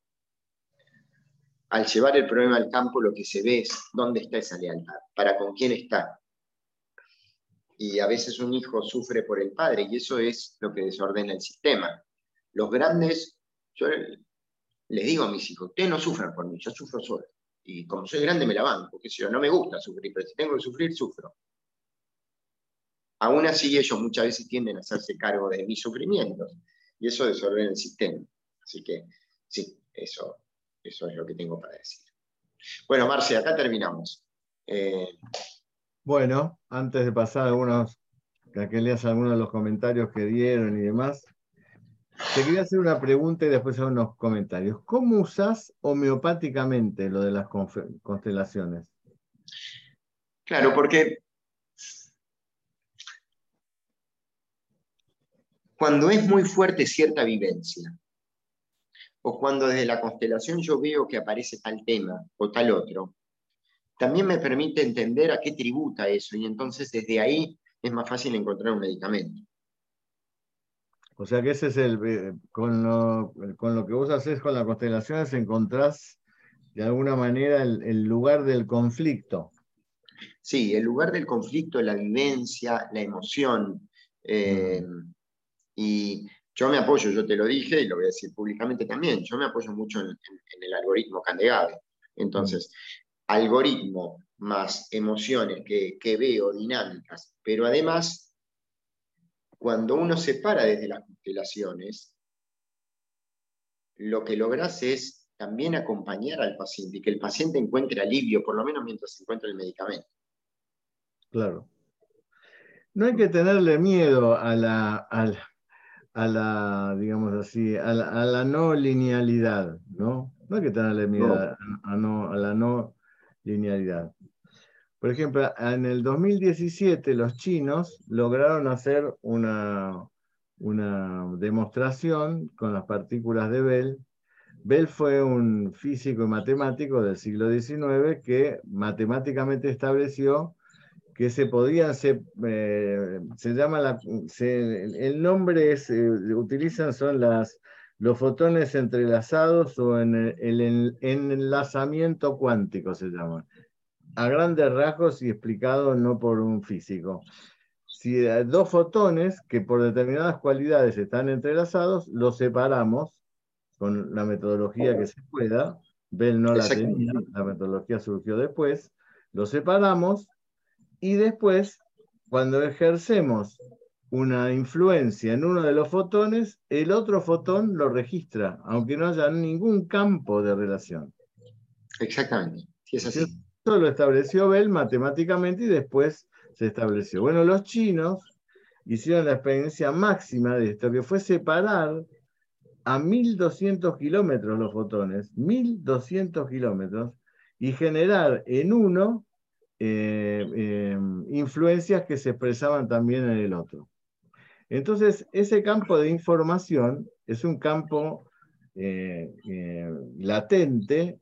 Speaker 2: al llevar el problema al campo lo que se ve es dónde está esa lealtad, para con quién está. Y a veces un hijo sufre por el padre y eso es lo que desordena el sistema. Los grandes yo les digo a mis hijos, ustedes no sufran por mí, yo sufro solo. Y como soy grande me la banco, porque si yo no me gusta sufrir, pero si tengo que sufrir, sufro. Aún así ellos muchas veces tienden a hacerse cargo de mis sufrimientos y eso desordena el sistema. Así que sí, eso, eso es lo que tengo para decir. Bueno, Marce, acá terminamos.
Speaker 1: Eh, bueno, antes de pasar algunos, que leas algunos de los comentarios que dieron y demás, te quería hacer una pregunta y después hacer unos comentarios. ¿Cómo usas homeopáticamente lo de las constelaciones?
Speaker 2: Claro, porque cuando es muy fuerte cierta vivencia, o cuando desde la constelación yo veo que aparece tal tema o tal otro, también me permite entender a qué tributa eso y entonces desde ahí es más fácil encontrar un medicamento.
Speaker 1: O sea que ese es el, eh, con lo, con lo que vos haces con las constelaciones, encontrás de alguna manera el, lugar del conflicto.
Speaker 2: Sí, el lugar del conflicto, la vivencia, la emoción. Eh, y yo me apoyo, yo te lo dije y lo voy a decir públicamente también, yo me apoyo mucho en, el algoritmo Candegave. Entonces, algoritmo más emociones que, que veo, dinámicas, pero además cuando uno se para desde las constelaciones, lo que logras es también acompañar al paciente y que el paciente encuentre alivio, por lo menos mientras encuentra el medicamento.
Speaker 1: Claro. No hay que tenerle miedo a la, a la, digamos así, a la, no linealidad, ¿no? No hay que tenerle miedo a, a la no linealidad. Por ejemplo, en el 2017 los chinos lograron hacer una, una demostración con las partículas de Bell. Bell fue un físico y matemático del siglo XIX que matemáticamente estableció que se podían, se, eh, se llama la, el nombre es, eh, utilizan son las, los fotones entrelazados o en el, el enlazamiento cuántico se llama a grandes rasgos y explicado no por un físico. Si hay dos fotones que por determinadas cualidades están entrelazados, los separamos con la metodología que se pueda. Bell no la tenía, la metodología surgió después. Los separamos y después, cuando ejercemos una influencia en uno de los fotones, el otro fotón lo registra, aunque no haya ningún campo de relación.
Speaker 2: Exactamente, si es así.
Speaker 1: Eso lo estableció Bell matemáticamente y después se estableció. Bueno, los chinos hicieron la experiencia máxima de esto, que fue separar a 1200 kilómetros los fotones, 1200 kilómetros, y generar en uno eh, eh, influencias que se expresaban también en el otro. Entonces, ese campo de información es un campo eh, latente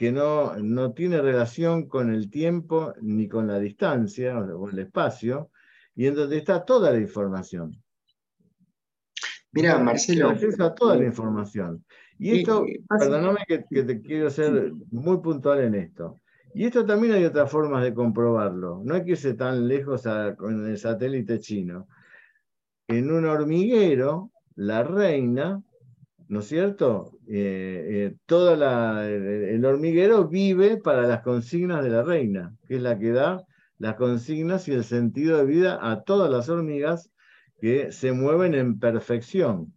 Speaker 1: que no, no tiene relación con el tiempo ni con la distancia o el espacio, y en donde está toda la información.
Speaker 2: Mira, Marcelo.
Speaker 1: Acceso a toda la información. Y esto, perdóname que, que, te quiero ser muy puntual en esto. Y esto también hay otras formas de comprobarlo. No hay que irse tan lejos con el satélite chino. En un hormiguero, la reina ¿no es cierto? Eh, eh, todo el hormiguero vive para las consignas de la reina, que es la que da las consignas y el sentido de vida a todas las hormigas que se mueven en perfección.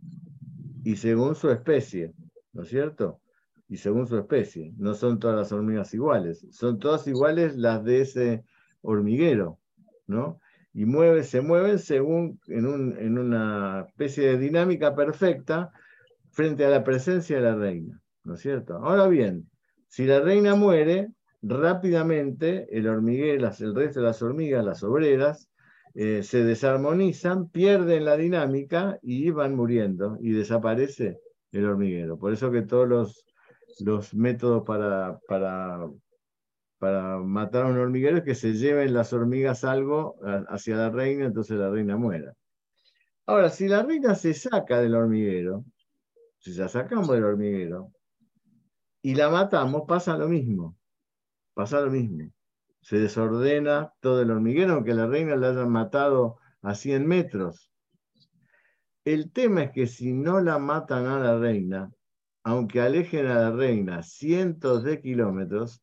Speaker 1: y según su especie, ¿no es cierto? Y según su especie. No son todas las hormigas iguales, son todas iguales las de ese hormiguero, ¿no? Y se mueven según en una especie de dinámica perfecta frente a la presencia de la reina, ¿no es cierto? Ahora bien, si la reina muere, rápidamente el hormiguero, el resto de las hormigas, las obreras, eh, se desarmonizan, pierden la dinámica y van muriendo y desaparece el hormiguero. Por eso que todos los, los métodos para, para, para matar a un hormiguero es que se lleven las hormigas algo hacia la reina, entonces la reina muera. Ahora, si la reina se saca del hormiguero, si la sacamos del hormiguero y la matamos, pasa lo mismo. Pasa lo mismo se desordena todo el hormiguero, aunque la reina la hayan matado a 100 metros. El tema es que si no la matan a la reina, aunque alejen a la reina cientos de kilómetros,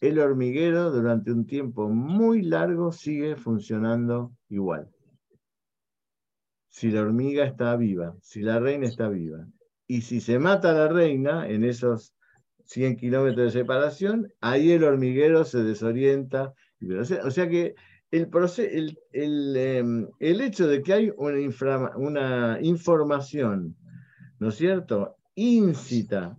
Speaker 1: el hormiguero durante un tiempo muy largo sigue funcionando igual. Si la hormiga está viva, si la reina está viva. Y si se mata a la reina en esos 100 kilómetros de separación, ahí el hormiguero se desorienta. O sea, que el, el, em, el, hecho de que hay una, una información, ¿no es cierto?, íncita,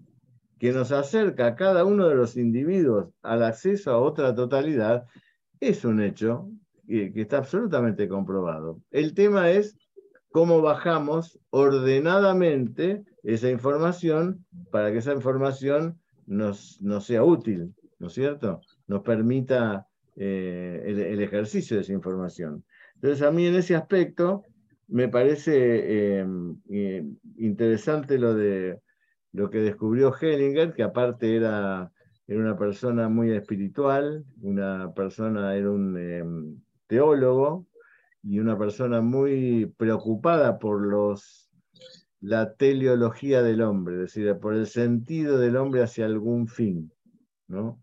Speaker 1: que nos acerca a cada uno de los individuos al acceso a otra totalidad, es un hecho que está absolutamente comprobado. El tema es cómo bajamos ordenadamente esa información para que esa información nos, sea útil, ¿no es cierto? Nos permita eh, el, ejercicio de esa información. Entonces, a mí en ese aspecto me parece em, eh, interesante lo de lo que descubrió Hellinger, que aparte era, era una persona muy espiritual, una persona, era un em, teólogo y una persona muy preocupada por los la teleología del hombre, es decir, por el sentido del hombre hacia algún fin, ¿no?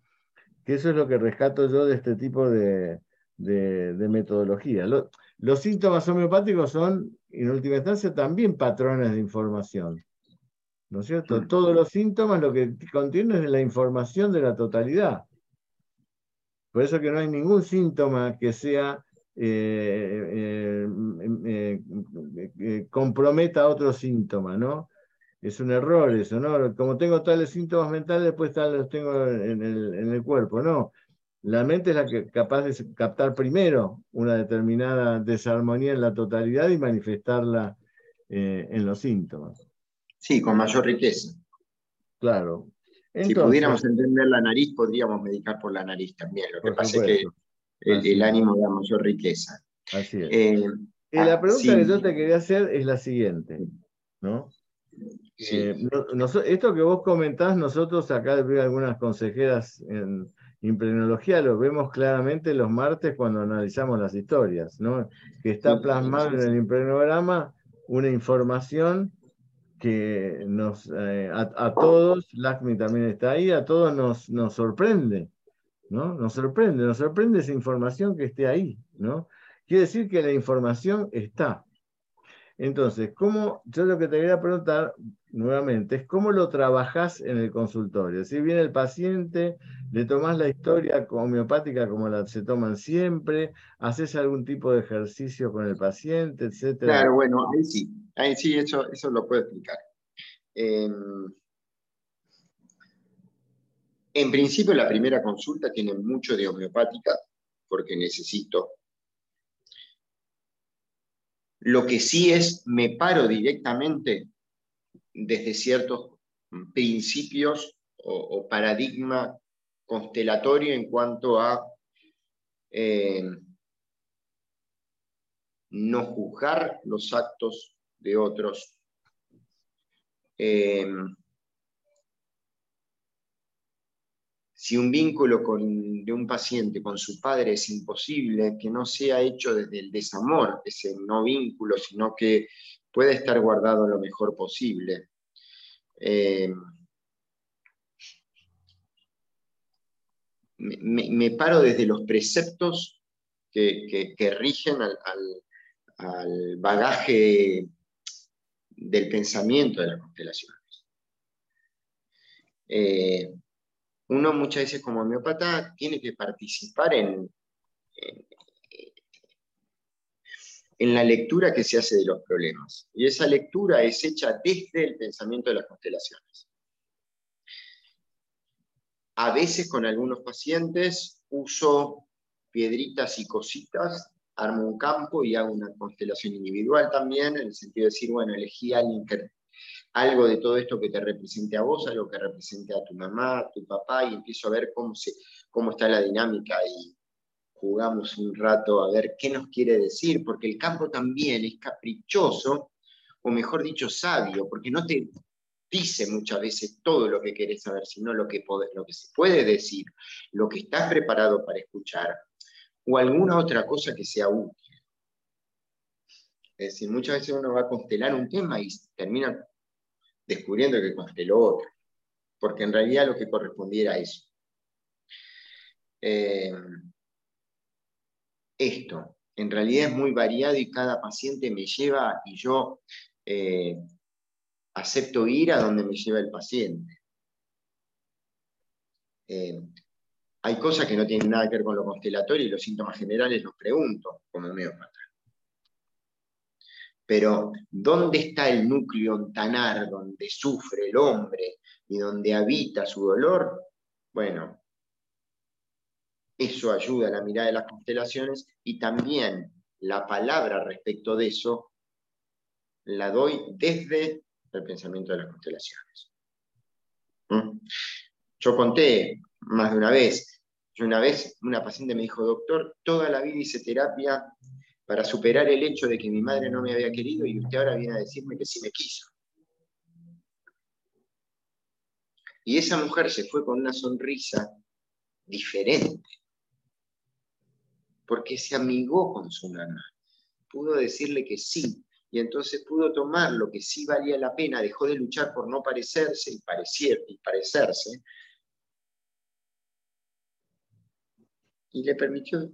Speaker 1: Que eso es lo que rescato yo de este tipo de, metodología. los síntomas homeopáticos son, en última instancia, también patrones de información. ¿No es cierto? Mm. Todos los síntomas lo que contienen es la información de la totalidad. Por eso que no hay ningún síntoma que sea eh, eh, eh, comprometa otro síntoma, ¿no? Es un error eso, ¿no? Como tengo tales síntomas mentales, después tal los tengo en el, cuerpo, ¿no? La mente es la que capaz de captar primero una determinada desarmonía en la totalidad y manifestarla en los síntomas.
Speaker 2: Sí, con mayor riqueza.
Speaker 1: Claro.
Speaker 2: si pudiéramos entender la nariz, podríamos medicar por la nariz también. Lo que pasa es que el, ánimo da mayor riqueza.
Speaker 1: Así es. Eh, la pregunta que yo te quería hacer es la siguiente, ¿no? Eh, esto que vos comentás, nosotros acá de algunas consejeras en impregnología lo vemos claramente los martes cuando analizamos las historias, ¿no? Que está plasmado en el impregnograma una información que nos, eh, a, todos, LACMI también está ahí, a todos nos, nos sorprende, ¿no? Nos sorprende, nos sorprende esa información que esté ahí, ¿no? Quiere decir que la información está. Entonces, ¿cómo, yo lo que te quería preguntar nuevamente es cómo lo trabajas en el consultorio. Si viene el paciente, le tomás la historia homeopática como la se toman siempre, haces algún tipo de ejercicio con el paciente, etcétera.
Speaker 2: Claro, bueno, ahí sí, ahí sí, eso, eso lo puedo explicar. Em, en principio, la primera consulta tiene mucho de homeopática, porque necesito. Lo que sí es, me paro directamente desde ciertos principios o, paradigma constelatorio en cuanto a eh, no juzgar los actos de otros, eh, si un vínculo de un paciente con su padre es imposible, que no sea hecho desde el desamor, ese no vínculo, sino que pueda estar guardado lo mejor posible. Eh, me, paro desde los preceptos que, rigen al, bagaje del pensamiento de las constelaciones. Eh, uno muchas veces como homeópata tiene que participar en, en, la lectura que se hace de los problemas. Y esa lectura es hecha desde el pensamiento de las constelaciones. A veces con algunos pacientes uso piedritas y cositas, armo un campo y hago una constelación individual también, en el sentido de decir, bueno, elegí a alguien que algo de todo esto que te represente a vos, algo que represente a tu mamá, a tu papá, y empiezo a ver cómo, se, cómo está la dinámica y jugamos un rato a ver qué nos quiere decir, porque el campo también es caprichoso, o mejor dicho, sabio, porque no te dice muchas veces todo lo que querés saber, sino lo que, lo que se puede decir, lo que estás preparado para escuchar, o alguna otra cosa que sea útil. Es decir, muchas veces uno va a constelar un tema y termina descubriendo que consteló otro, porque en realidad lo que correspondía era eso. Eh, esto, en realidad es muy variado y cada paciente me lleva y yo eh, acepto ir a donde me lleva el paciente. Eh, hay cosas que no tienen nada que ver con lo constelatorio y los síntomas generales los pregunto como homeópata. Pero ¿dónde está el núcleo ontanar donde sufre el hombre y donde habita su dolor? Bueno, eso ayuda a la mirada de las constelaciones y también la palabra respecto de eso la doy desde el pensamiento de las constelaciones. ¿Mm? Yo conté más de una vez, una vez una paciente me dijo, doctor, toda la vida hice terapia para superar el hecho de que mi madre no me había querido y usted ahora viene a decirme que sí me quiso. Y esa mujer se fue con una sonrisa diferente, porque se amigó con su mamá, pudo decirle que sí, y entonces pudo tomar lo que sí valía la pena, dejó de luchar por no parecerse y, y parecerse, y le permitió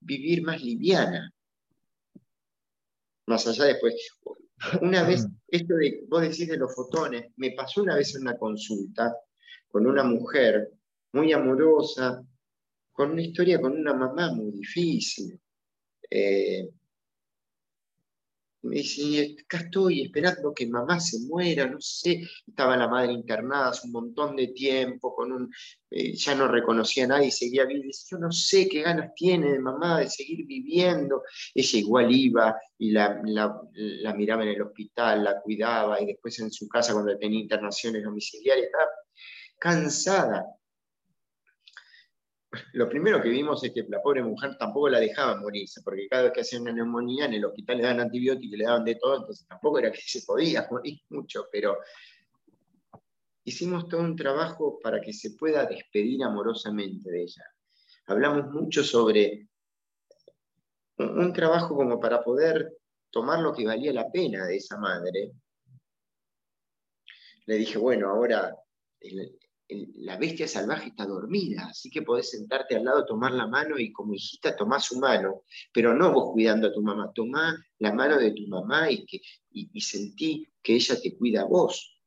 Speaker 2: vivir más liviana, más allá después. Una vez, esto de, vos decís de los fotones, me pasó una vez en una consulta con una mujer muy amorosa, con una historia con una mamá muy difícil. Eh, me dice, acá estoy esperando que mamá se muera, no sé, estaba la madre internada hace un montón de tiempo, con un, eh, ya no reconocía a nadie, seguía viviendo, yo no sé qué ganas tiene de mamá de seguir viviendo, ella igual iba y la, la miraba en el hospital, la cuidaba y después en su casa cuando tenía internaciones domiciliarias, estaba cansada, lo primero que vimos es que la pobre mujer tampoco la dejaban morirse, porque cada vez que hacían una neumonía en el hospital le daban antibióticos y le daban de todo, entonces tampoco era que se podía morir mucho, pero hicimos todo un trabajo para que se pueda despedir amorosamente de ella. Hablamos mucho sobre un, trabajo como para poder tomar lo que valía la pena de esa madre. Le dije, bueno, ahora la bestia salvaje está dormida, así que podés sentarte al lado, tomar la mano y como hijita tomá su mano, pero no vos cuidando a tu mamá, tomá la mano de tu mamá y, que, y, sentí que ella te cuida a vos.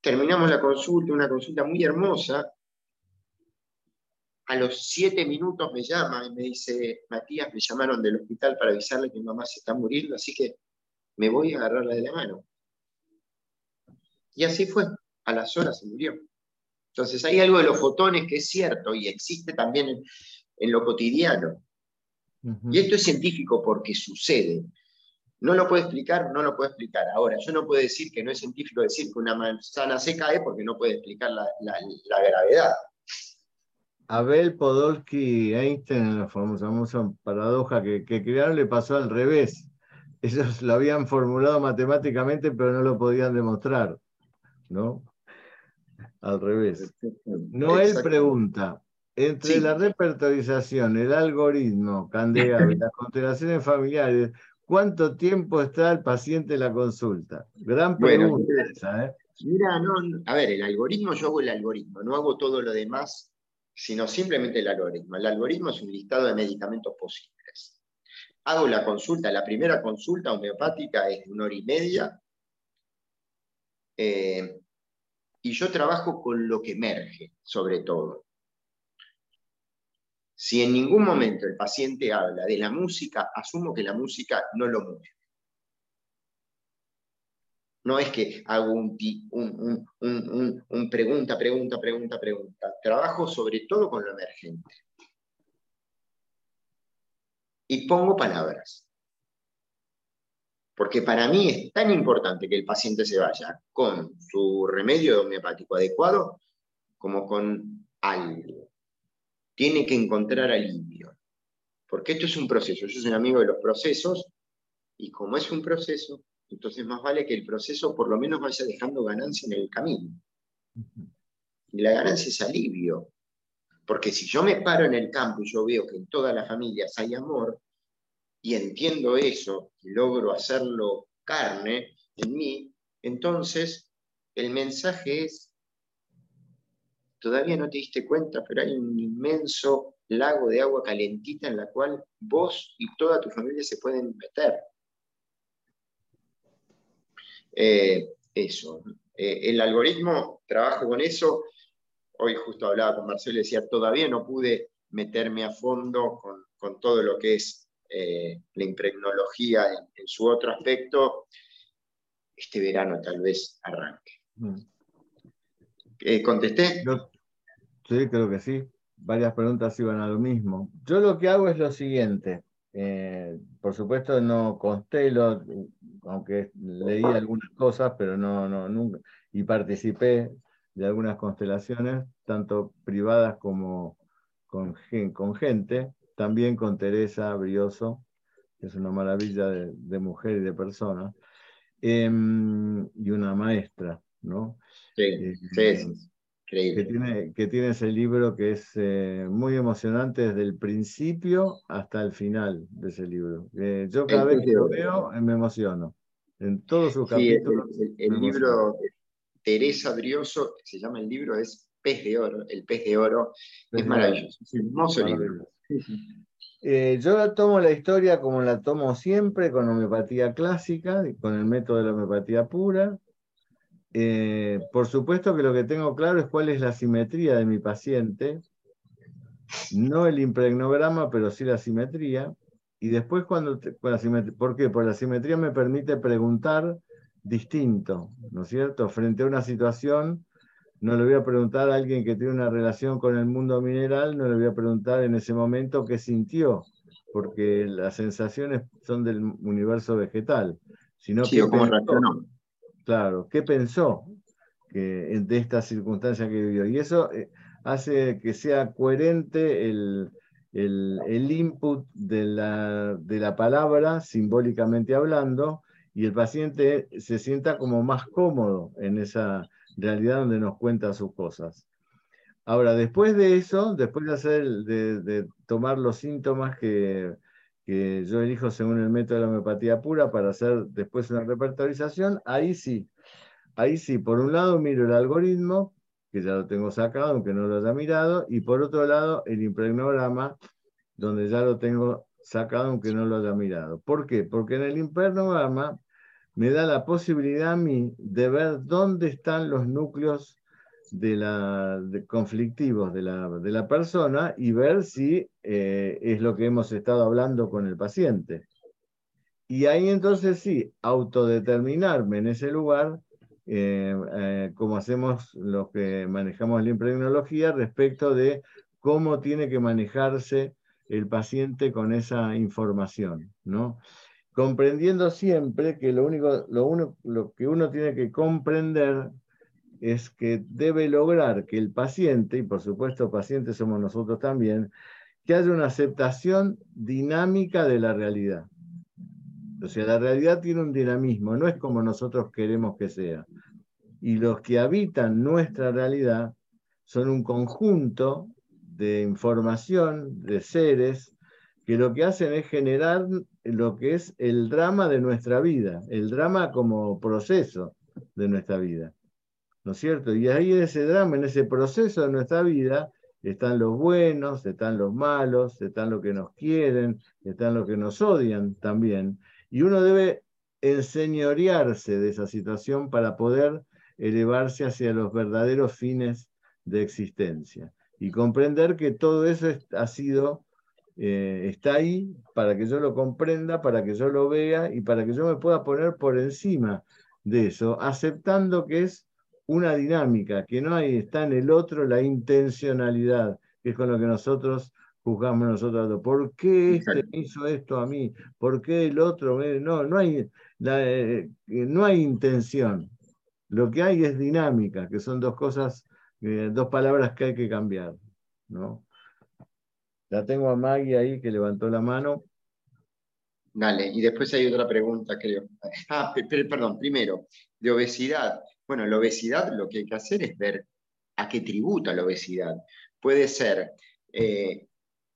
Speaker 2: Terminamos la consulta, una consulta muy hermosa. A los siete minutos me llama y me dice, Matías, me llamaron del hospital para avisarle que mi mamá se está muriendo, así que me voy a agarrarla de la mano. Y así fue a las horas se murió. Entonces hay algo de los fotones que es cierto y existe también en, lo cotidiano. Y esto es científico porque sucede. No lo puedo explicar, no lo puedo explicar. Ahora, yo no puedo decir que no es científico decir que una manzana se cae porque no puede explicar la, gravedad.
Speaker 1: Abel Podolsky y Einstein, la famosa, paradoja que, que crearon, le pasó al revés. Ellos lo habían formulado matemáticamente, pero no lo podían demostrar. ¿no? Al revés. Noel pregunta, entre la repertorización, el algoritmo, Candega las constelaciones familiares, ¿cuánto tiempo está el paciente en la consulta? Gran pregunta esa, ¿eh?
Speaker 2: Mira, no, a ver, el algoritmo, yo hago el algoritmo, no hago todo lo demás, sino simplemente el algoritmo. El algoritmo es un listado de medicamentos posibles. hago la consulta, la primera consulta homeopática es de una hora y media, eh, y yo trabajo con lo que emerge, sobre todo. Si en ningún momento el paciente habla de la música, asumo que la música no lo mueve. No es que hago un, un, pregunta, pregunta, pregunta, pregunta. Trabajo sobre todo con lo emergente. Y pongo palabras. Porque para mí es tan importante que el paciente se vaya con su remedio homeopático adecuado como con algo. Tiene que encontrar alivio. Porque esto es un proceso. Yo soy un amigo de los procesos y como es un proceso, entonces más vale que el proceso por lo menos vaya dejando ganancia en el camino. Y la ganancia es alivio. Porque si yo me paro en el campo y yo veo que en todas las familias hay amor, y entiendo eso y logro hacerlo carne en mí, entonces el mensaje es, todavía no te diste cuenta, pero hay un inmenso lago de agua calentita en la cual vos y toda tu familia se pueden meter. Eh, eso. Eh, el algoritmo, trabajo con eso. Hoy justo hablaba con Marcelo y decía, todavía no pude meterme a fondo con, con todo lo que es eh, la impregnología en, su otro aspecto, este verano tal vez arranque. Mm. Eh, ¿Contesté?
Speaker 1: sí, creo que sí. Varias preguntas iban a lo mismo. Yo lo que hago es lo siguiente. Eh, por supuesto no constelo, aunque leí algunas cosas, pero no, no, nunca, y participé de algunas constelaciones, tanto privadas como con, con gente también con Teresa Brioso, que es una maravilla de, mujer y de persona, em, y una maestra, ¿no?
Speaker 2: Sí, eh, sí,
Speaker 1: Que tiene, que tiene ese libro que es eh, muy emocionante desde el principio hasta el final de ese libro. Eh, yo cada vez que lo veo me emociono. En todos sus capítulos.
Speaker 2: El, libro Teresa Brioso, se llama el libro, es Pez de Oro. El Pez de Oro es maravilloso. Es un hermoso libro.
Speaker 1: Eh, yo tomo la historia como la tomo siempre, con homeopatía clásica, con el método de la homeopatía pura. Eh, por supuesto que lo que tengo claro es cuál es la simetría de mi paciente, no el impregnograma, pero sí la simetría. Y después cuando, ¿por qué? Porque la simetría me permite preguntar distinto, ¿no es cierto? Frente a una situación no le voy a preguntar a alguien que tiene una relación con el mundo mineral, no le voy a preguntar en ese momento qué sintió, porque las sensaciones son del universo vegetal, sino
Speaker 2: sí, cómo reaccionó.
Speaker 1: Claro, ¿qué pensó que, de esta circunstancia que vivió? Y eso eh, hace que sea coherente el, el, input de la, de la palabra, simbólicamente hablando, y el paciente se sienta como más cómodo en esa realidad donde nos cuenta sus cosas. Ahora, después de eso, después de, hacer, de, tomar los síntomas que, que, yo elijo según el método de la homeopatía pura para hacer después una repertorización, ahí sí, ahí sí, por un lado miro el algoritmo, que ya lo tengo sacado, aunque no lo haya mirado, y por otro lado el impregnograma, donde ya lo tengo sacado, aunque no lo haya mirado. ¿Por qué? Porque en el impregnograma me da la posibilidad a mí de ver dónde están los núcleos de conflictivos de la, de la, persona y ver si eh, es lo que hemos estado hablando con el paciente. Y ahí entonces sí, autodeterminarme en ese lugar, eh, eh, como hacemos los que manejamos la impregnología, respecto de cómo tiene que manejarse el paciente con esa información, ¿no? Comprendiendo siempre que lo único, lo, lo que uno tiene que comprender es que debe lograr que el paciente, y por supuesto pacientes somos nosotros también, que haya una aceptación dinámica de la realidad. O sea, la realidad tiene un dinamismo, no es como nosotros queremos que sea. Y los que habitan nuestra realidad son un conjunto de información, de seres, que lo que hacen es generar lo que es el drama de nuestra vida, el drama como proceso de nuestra vida. ¿No es cierto? Y ahí en ese drama, en ese proceso de nuestra vida, Están los buenos, están los malos, están los que nos quieren, están los que nos odian también. Y uno debe enseñorearse de esa situación para poder elevarse hacia los verdaderos fines de existencia y comprender que todo eso ha sido, eh, está ahí para que yo lo comprenda, para que yo lo vea y para que yo me pueda poner por encima de eso, aceptando que es una dinámica, que no hay, está en el otro la intencionalidad, que es con lo que nosotros juzgamos nosotros. ¿Por qué este hizo esto a mí? ¿Por qué el otro? No, no hay, eh, no hay intención. Lo que hay es dinámica, que son dos cosas, eh, dos palabras que hay que cambiar. ¿no? La tengo a Maggie ahí que levantó la mano.
Speaker 2: Dale, y después hay otra pregunta, creo. Ah, perdón, primero, de obesidad. Bueno, la obesidad lo que hay que hacer es ver a qué tributa la obesidad. Puede ser eh,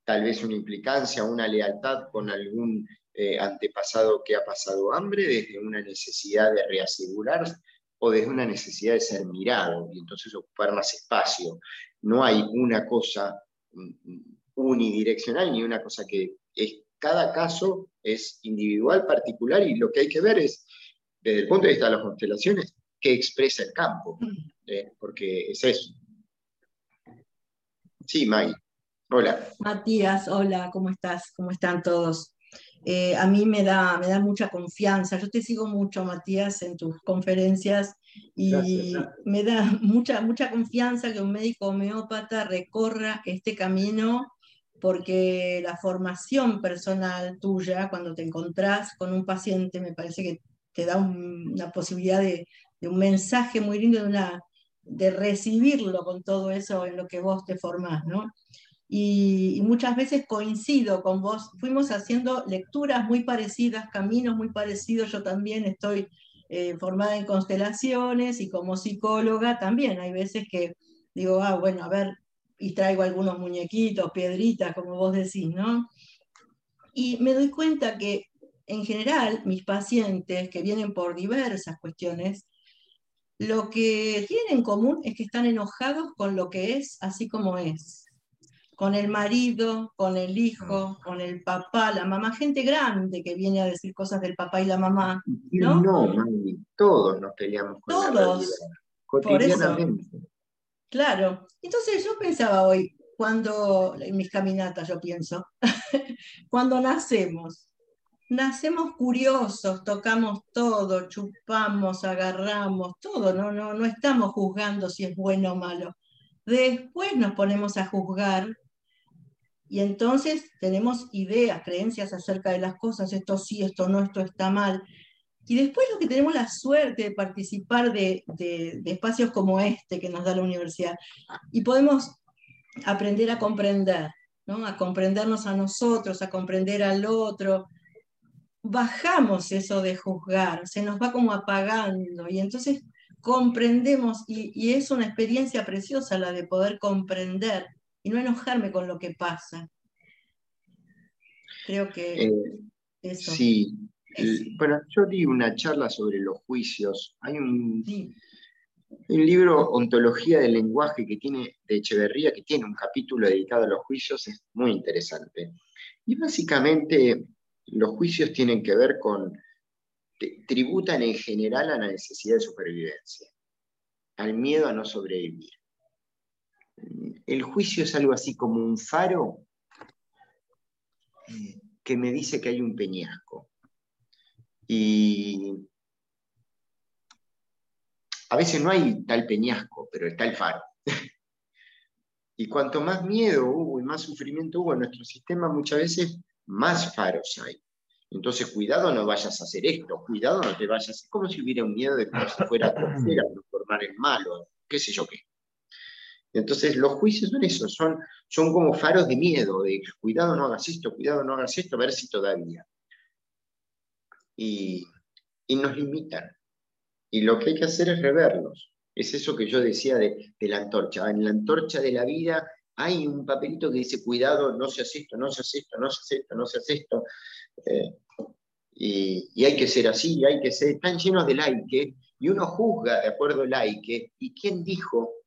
Speaker 2: tal vez una implicancia, una lealtad con algún eh, antepasado que ha pasado hambre, desde una necesidad de reasegurar o desde una necesidad de ser mirado y entonces ocupar más espacio. No hay una cosa mm, mm, unidireccional ni una cosa que es, cada caso es individual, particular y lo que hay que ver es, desde el punto de vista de las constelaciones, qué expresa el campo, ¿eh? porque es eso. Sí, May. Hola.
Speaker 3: Matías, hola, ¿cómo estás? ¿Cómo están todos? Eh, a mí me da, me da mucha confianza. Yo te sigo mucho, Matías, en tus conferencias y me da mucha, mucha confianza que un médico homeópata recorra este camino porque la formación personal tuya, cuando te encontrás con un paciente, me parece que te da una posibilidad de, un mensaje muy lindo, de recibirlo con todo eso en lo que vos te formás, ¿no? y, muchas veces coincido con vos. Fuimos haciendo lecturas muy parecidas, caminos muy parecidos. Yo también estoy eh, formada en constelaciones y como psicóloga también hay veces que digo, ah, bueno, a ver, y traigo algunos muñequitos, piedritas, como vos decís, ¿no? Y me doy cuenta que en general mis pacientes que vienen por diversas cuestiones, lo que tienen en común es que están enojados con lo que es así como es con el marido, con el hijo, con el papá, la mamá, gente grande que viene a decir cosas del papá y la mamá. No,
Speaker 2: no mami, todos nos peleamos con todos, cotidianamente.
Speaker 3: Claro, entonces yo pensaba hoy, cuando, en mis caminatas yo pienso, cuando nacemos, nacemos curiosos, tocamos todo, chupamos, agarramos, todo, no, no, no estamos juzgando si es bueno o malo. Después nos ponemos a juzgar y entonces tenemos ideas, creencias acerca de las cosas, esto sí, esto no, esto está mal. Y después lo que tenemos la suerte de participar de, espacios como este que nos da la universidad, y podemos aprender a comprender, ¿no? a comprendernos a nosotros, a comprender al otro, bajamos eso de juzgar, se nos va como apagando, y entonces comprendemos, y, y es una experiencia preciosa la de poder comprender y no enojarme con lo que pasa. Creo que
Speaker 2: eh, eso. Sí. Bueno, yo di una charla sobre los juicios. Hay un, un libro, Ontología del Lenguaje, que tiene, de Echeverría, que tiene un capítulo dedicado a los juicios, es muy interesante. Y básicamente los juicios tienen que ver con, tributan en general a la necesidad de supervivencia, al miedo a no sobrevivir el juicio es algo así como un faro eh, que me dice que hay un peñasco. Y a veces no hay tal peñasco, pero está el faro. y cuanto más miedo hubo y más sufrimiento hubo en nuestro sistema, muchas veces más faros hay. Entonces, cuidado, no vayas a hacer esto, cuidado, no te vayas a hacer, como si hubiera un miedo de que se fuera a transformar en malo, qué sé yo qué. Entonces los juicios son eso, son, son como faros de miedo, de cuidado no hagas esto, cuidado no hagas esto, a ver si todavía. Y, nos limitan. Y lo que hay que hacer es reverlos. Es eso que yo decía de, la antorcha. En la antorcha de la vida hay un papelito que dice, cuidado, no se hace esto, no se hace esto, no se hace esto, no se hace esto. Eh, y, y, hay que ser así, hay que ser, están llenos de like, y uno juzga de acuerdo al like, ¿y quién dijo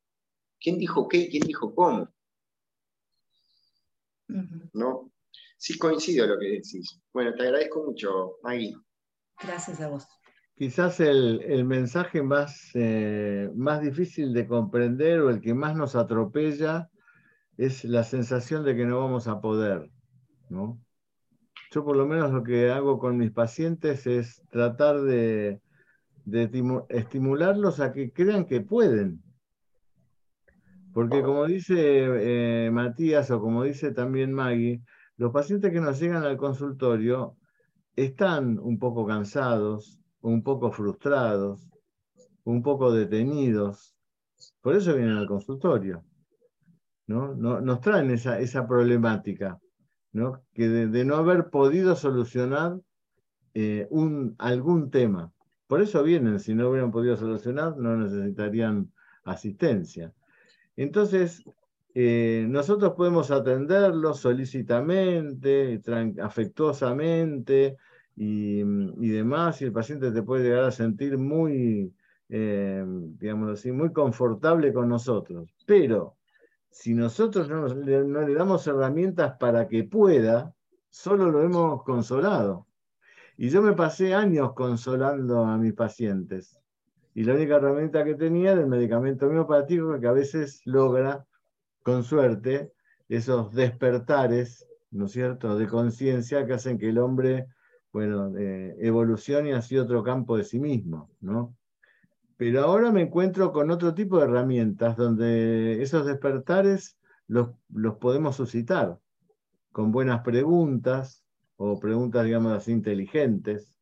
Speaker 2: ¿Quién dijo qué y quién dijo cómo? ¿no? Sí coincido lo que decís. Bueno, te agradezco mucho, Maggie.
Speaker 3: Gracias a vos.
Speaker 1: Quizás el, mensaje más, eh, más difícil de comprender o el que más nos atropella es la sensación de que no vamos a poder, ¿no? Yo por lo menos lo que hago con mis pacientes es tratar de, estimularlos a que crean que pueden. Porque como dice eh, Matías o como dice también Maggie, los pacientes que nos llegan al consultorio están un poco cansados, un poco frustrados, un poco detenidos. Por eso vienen al consultorio. ¿no? nos traen esa, esa problemática, ¿no? que de, no haber podido solucionar eh, un, algún tema. Por eso vienen, si no hubieran podido solucionar, no necesitarían asistencia. Entonces, eh, nosotros podemos atenderlos solícitamente, afectuosamente y, y, demás, y el paciente te puede llegar a sentir muy, eh, digamos así, muy confortable con nosotros. Pero si nosotros no, no le damos herramientas para que pueda, solo lo hemos consolado. Y yo me pasé años consolando a mis pacientes. Y la única herramienta que tenía era el medicamento homeopático que a veces logra con suerte, esos despertares, ¿no es cierto?, de conciencia que hacen que el hombre, bueno, eh, evolucione hacia otro campo de sí mismo, ¿no? Pero ahora me encuentro con otro tipo de herramientas donde esos despertares los, los podemos suscitar con buenas preguntas o preguntas, digamos inteligentes,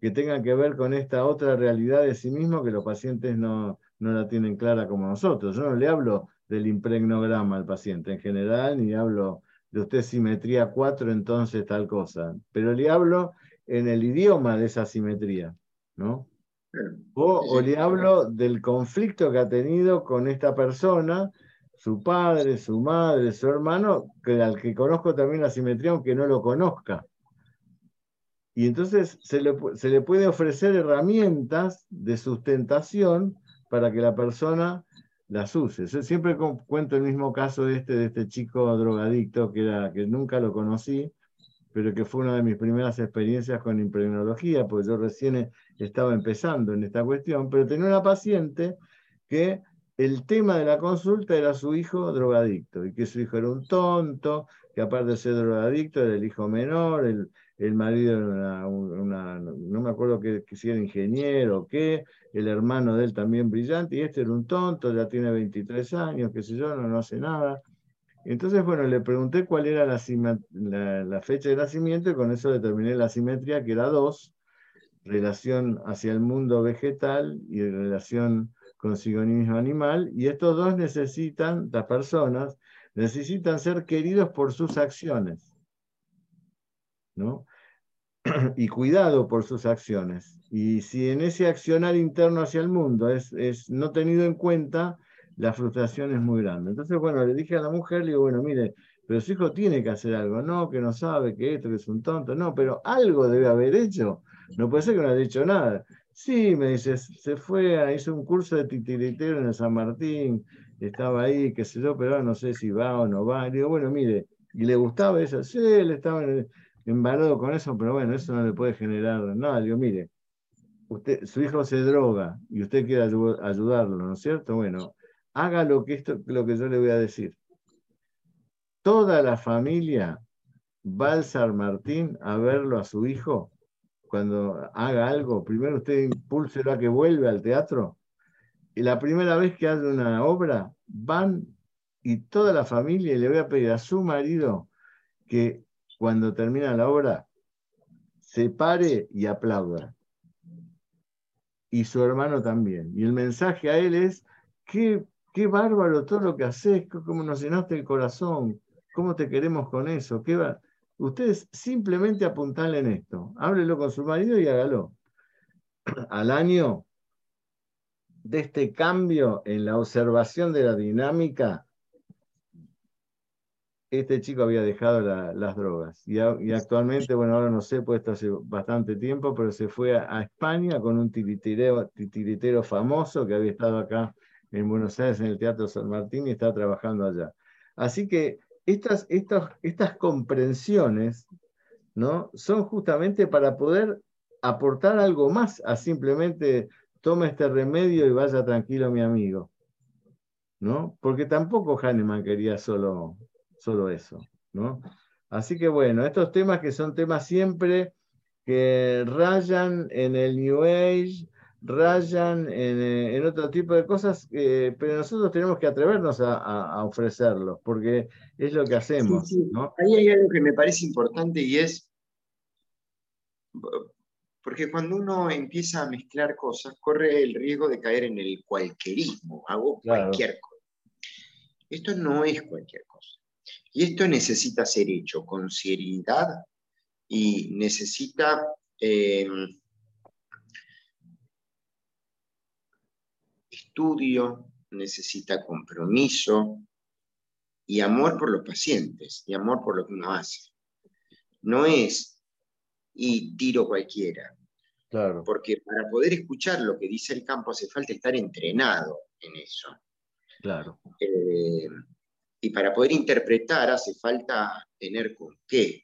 Speaker 1: que tengan que ver con esta otra realidad de sí mismo que los pacientes no, no la tienen clara como nosotros. Yo no le hablo del impregnograma al paciente en general, ni hablo de usted simetría 4, entonces tal cosa, pero le hablo en el idioma de esa simetría, ¿no? O, le hablo del conflicto que ha tenido con esta persona, su padre, su madre, su hermano, que al que conozco también la simetría, aunque no lo conozca. Y entonces se le, se le puede ofrecer herramientas de sustentación para que la persona las use. Yo siempre cuento el mismo caso de este, de este chico drogadicto que, era, que nunca lo conocí, pero que fue una de mis primeras experiencias con impregnología, porque yo recién estaba empezando en esta cuestión, pero tenía una paciente que el tema de la consulta era su hijo drogadicto, y que su hijo era un tonto, que aparte de ser drogadicto era el hijo menor, el, el marido era una, no me acuerdo que, si era ingeniero o qué, el hermano de él también brillante, y este era un tonto, ya tiene 23 años, qué sé yo, no, no hace nada. Entonces, bueno, le pregunté cuál era la, fecha de nacimiento y con eso determiné la simetría, que era dos, relación hacia el mundo vegetal y relación consigo mismo animal, y estos dos necesitan, las personas, necesitan ser queridos por sus acciones. y cuidado por sus acciones. Y si en ese accionar interno hacia el mundo es, es no tenido en cuenta, la frustración es muy grande. Entonces, bueno, le dije a la mujer, le digo, bueno, mire, pero su hijo tiene que hacer algo, no, que no sabe, que esto, que es un tonto, no, pero algo debe haber hecho. No puede ser que no haya hecho nada. Sí, me dice, se fue, hizo un curso de titiritero en San Martín, estaba ahí, qué sé yo, pero no sé si va o no va. Le digo, bueno, mire, ¿y le gustaba eso? Sí, él estaba en el, embalado con eso, pero bueno, eso no le puede generar nada. Digo, mire, su hijo se droga y usted quiere ayudarlo, ¿no es cierto? Bueno, haga lo que, esto, lo que yo le voy a decir. Toda la familia va al San Martín a verlo a su hijo cuando haga algo. Primero usted impúlselo a que vuelva al teatro. Y la primera vez que hace una obra, van y toda la familia, y le voy a pedir a su marido que cuando termina la obra, se pare y aplauda. Y su hermano también. Y el mensaje a él es, qué, qué bárbaro todo lo que haces, cómo nos llenaste el corazón, cómo te queremos con eso. Qué Ustedes simplemente apuntanle en esto, háblelo con su marido y hágalo. Al año de este cambio en la observación de la dinámica, este chico había dejado las drogas. Y, actualmente, bueno, ahora no sé, pues esto hace bastante tiempo, pero se fue a, España con un titiritero, famoso que había estado acá en Buenos Aires en el Teatro San Martín y está trabajando allá. Así que estas, estas comprensiones ¿no? son justamente para poder aportar algo más a simplemente toma este remedio y vaya tranquilo mi amigo. ¿no? Porque tampoco Hahnemann quería solo, solo eso, ¿no? Así que bueno, estos temas que son temas siempre que rayan en el New Age, rayan en, eh, otro tipo de cosas, eh, pero nosotros tenemos que atrevernos a, ofrecerlos, porque es lo que hacemos.
Speaker 2: Ahí hay algo que me parece importante y es, porque cuando uno empieza a mezclar cosas, corre el riesgo de caer en el cualquierismo, hago cualquier cosa. Esto no es cualquier cosa. Y esto necesita ser hecho con seriedad y necesita eh, estudio, necesita compromiso y amor por los pacientes y amor por lo que uno hace. No es y tiro cualquiera. Claro. Porque para poder escuchar lo que dice el campo hace falta estar entrenado en eso.
Speaker 1: Claro.
Speaker 2: Eh, y para poder interpretar hace falta tener con qué.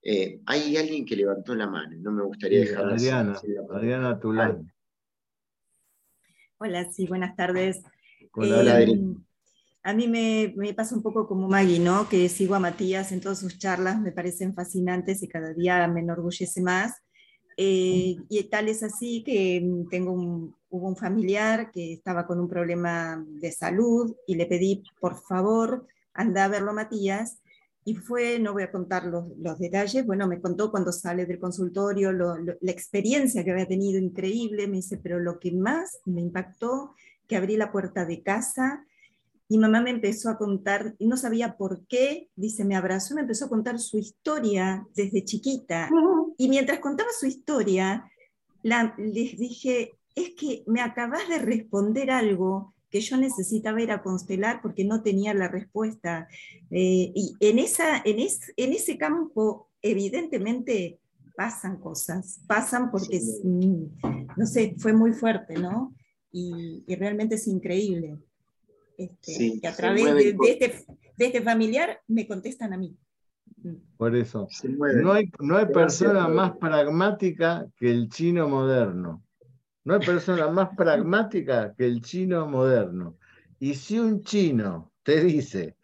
Speaker 2: Eh, hay alguien que levantó la mano, no me gustaría dejar
Speaker 1: Adriana, Adriana Tulán.
Speaker 4: Hola, sí, buenas tardes. Hola, eh, A mí me, pasa un poco como Maggie, ¿no? Que sigo a Matías en todas sus charlas, me parecen fascinantes y cada día me enorgullece más. Eh, y tal es así que tengo un, hubo un familiar que estaba con un problema de salud y le pedí, por favor, anda a verlo Matías. Y fue, no voy a contar los, los detalles, bueno, me contó cuando sale del consultorio la experiencia que había tenido increíble, me dice, pero lo que más me impactó, que abrí la puerta de casa y mamá me empezó a contar, y no sabía por qué, dice, me abrazó me empezó a contar su historia desde chiquita. Y mientras contaba su historia, les dije, es que me acabas de responder algo que yo necesitaba ir a constelar porque no tenía la respuesta. Eh, y en, esa, en, en ese campo, evidentemente, pasan cosas, pasan porque, mm, no sé, fue muy fuerte, ¿no? Y, realmente es increíble. Este, que a través de, este, de, este, familiar me contestan a mí.
Speaker 1: Por eso, no hay, no hay persona más pragmática que el chino moderno. No hay persona más pragmática que el chino moderno. Y si un chino te dice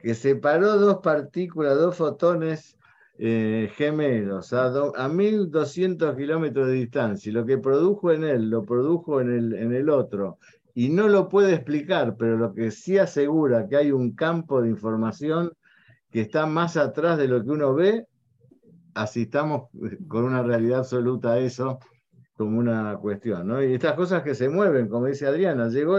Speaker 1: que separó dos partículas, dos fotones eh, gemelos a, a 1200 kilómetros de distancia, y lo que produjo en él lo produjo en el, en el otro, y no lo puede explicar, pero lo que sí asegura que hay un campo de información que está más atrás de lo que uno ve, asistamos con una realidad absoluta a eso como una cuestión, ¿no? Y estas cosas que se mueven, como dice Adriana, llegó,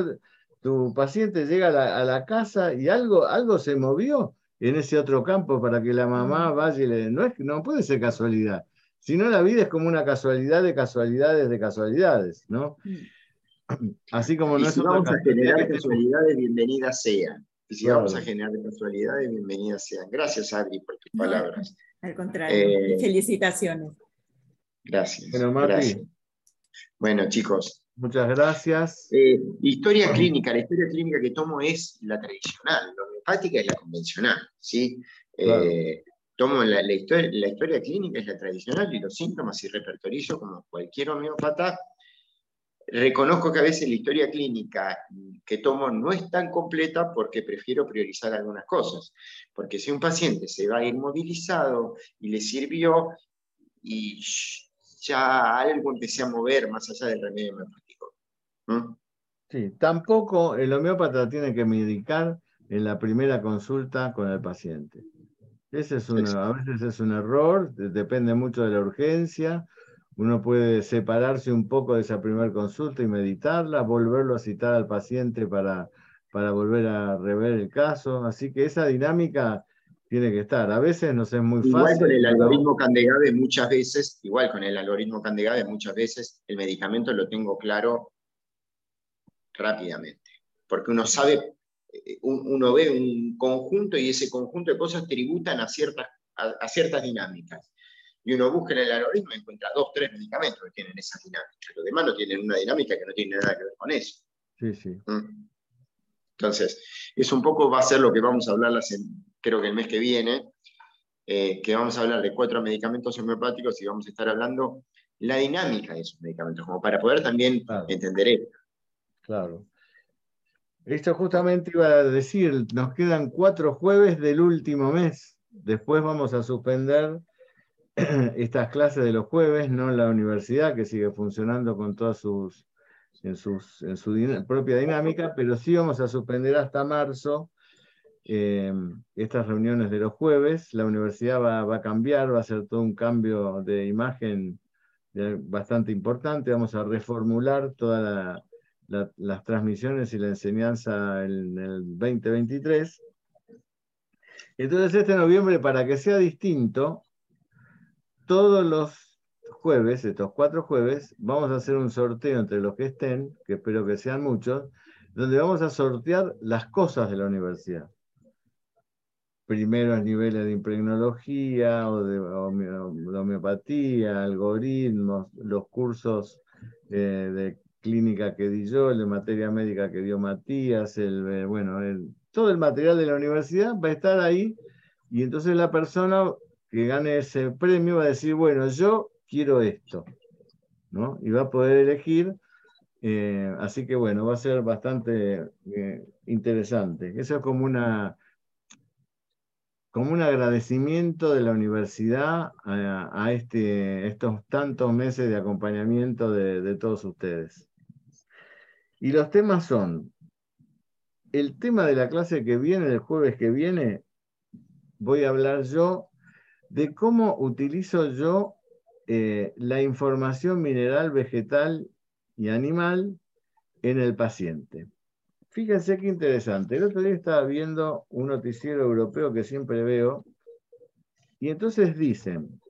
Speaker 1: tu paciente llega a la, casa y algo, algo se movió en ese otro campo para que la mamá vaya y le... No, es, no puede ser casualidad, sino la vida es como una casualidad de casualidades de casualidades, ¿no? Así como no
Speaker 2: es si vamos a generar casualidades, bienvenidas sean. Y si vamos a generar casualidades, bienvenidas sean. Gracias, Adri, por tus palabras.
Speaker 4: Al contrario, eh, felicitaciones.
Speaker 2: Gracias. Bueno, gracias. Bueno, chicos.
Speaker 1: Muchas gracias.
Speaker 2: Eh, historia clínica, la historia clínica que tomo es la tradicional, la homeopática es la convencional, ¿sí? Eh, tomo la, historia, la historia clínica es la tradicional y los síntomas y repertorizo como cualquier homeópata. Reconozco que a veces la historia clínica que tomo no es tan completa porque prefiero priorizar algunas cosas. Porque si un paciente se va inmovilizado y le sirvió y ya algo empecé a mover más allá del remedio homeopático.
Speaker 1: Sí, tampoco el homeópata tiene que medicar en la primera consulta con el paciente. Ese es a veces es un error, depende mucho de la urgencia. Uno puede separarse un poco de esa primera consulta y meditarla, volverlo a citar al paciente para, para volver a rever el caso. Así que esa dinámica tiene que estar. A veces no es muy fácil.
Speaker 2: Igual con el algoritmo Candegave muchas veces, igual con el algoritmo Candegave muchas veces, el medicamento lo tengo claro rápidamente. Porque uno sabe, eh, uno ve un conjunto y ese conjunto de cosas tributan a ciertas, a, ciertas dinámicas. Y uno busca en el algoritmo y encuentra dos, tres medicamentos que tienen esa dinámica. Los demás no tienen una dinámica que no tiene nada que ver con eso.
Speaker 1: Sí, sí. ¿Mm?
Speaker 2: Entonces, es un poco, va a ser lo que vamos a hablar, creo que el mes que viene, eh, que vamos a hablar de cuatro medicamentos homeopáticos y vamos a estar hablando la dinámica de esos medicamentos, como para poder también entender esto.
Speaker 1: Claro. Esto justamente iba a decir, nos quedan cuatro jueves del último mes. Después vamos a suspender estas clases de los jueves, no la universidad, que sigue funcionando con todas sus, en, sus, en su propia dinámica, pero sí vamos a suspender hasta marzo eh, estas reuniones de los jueves. La universidad va, va, a cambiar, va a ser todo un cambio de imagen bastante importante. Vamos a reformular todas las transmisiones y la enseñanza en el 2023. Entonces, este noviembre, para que sea distinto, todos los jueves, estos cuatro jueves, vamos a hacer un sorteo entre los que estén, que espero que sean muchos, donde vamos a sortear las cosas de la universidad. Primeros niveles de impregnología o de, homeopatía, algoritmos, los cursos eh, de clínica que di yo, el de materia médica que dio Matías, el, bueno, todo el material de la universidad va a estar ahí y entonces la persona que gane ese premio va a decir, bueno, yo quiero esto, ¿no? Y va a poder elegir, eh, así que bueno, va a ser bastante interesante. Eso es como una como un agradecimiento de la universidad a, este, estos tantos meses de acompañamiento de, todos ustedes. Y los temas son, el tema de la clase que viene, el jueves que viene, voy a hablar yo de cómo utilizo yo eh, la información mineral, vegetal y animal en el paciente. Fíjense qué interesante. El otro día estaba viendo un noticiero europeo que siempre veo, y entonces dicen,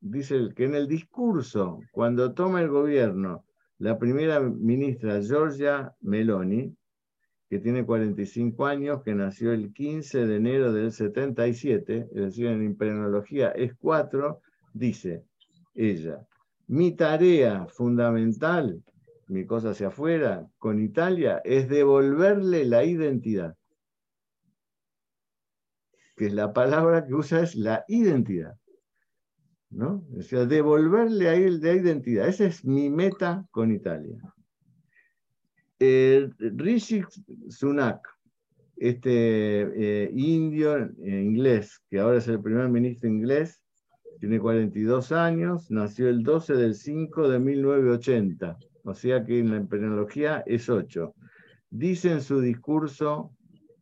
Speaker 1: dice que en el discurso, cuando toma el gobierno la primera ministra Giorgia Meloni, que tiene 45 años, que nació el 15 de enero del 77, es decir, en imprenología es 4, dice ella, mi tarea fundamental mi cosa hacia afuera, con Italia, es devolverle la identidad. Que es la palabra que usa es la identidad. ¿no? O sea, devolverle a él la identidad. Esa es mi meta con Italia. Rishi Sunak, este eh, indio eh, inglés, que ahora es el primer ministro inglés, tiene 42 años, nació el 12 del 5 de 1980 o sea que en la empenología es 8. Dice en su discurso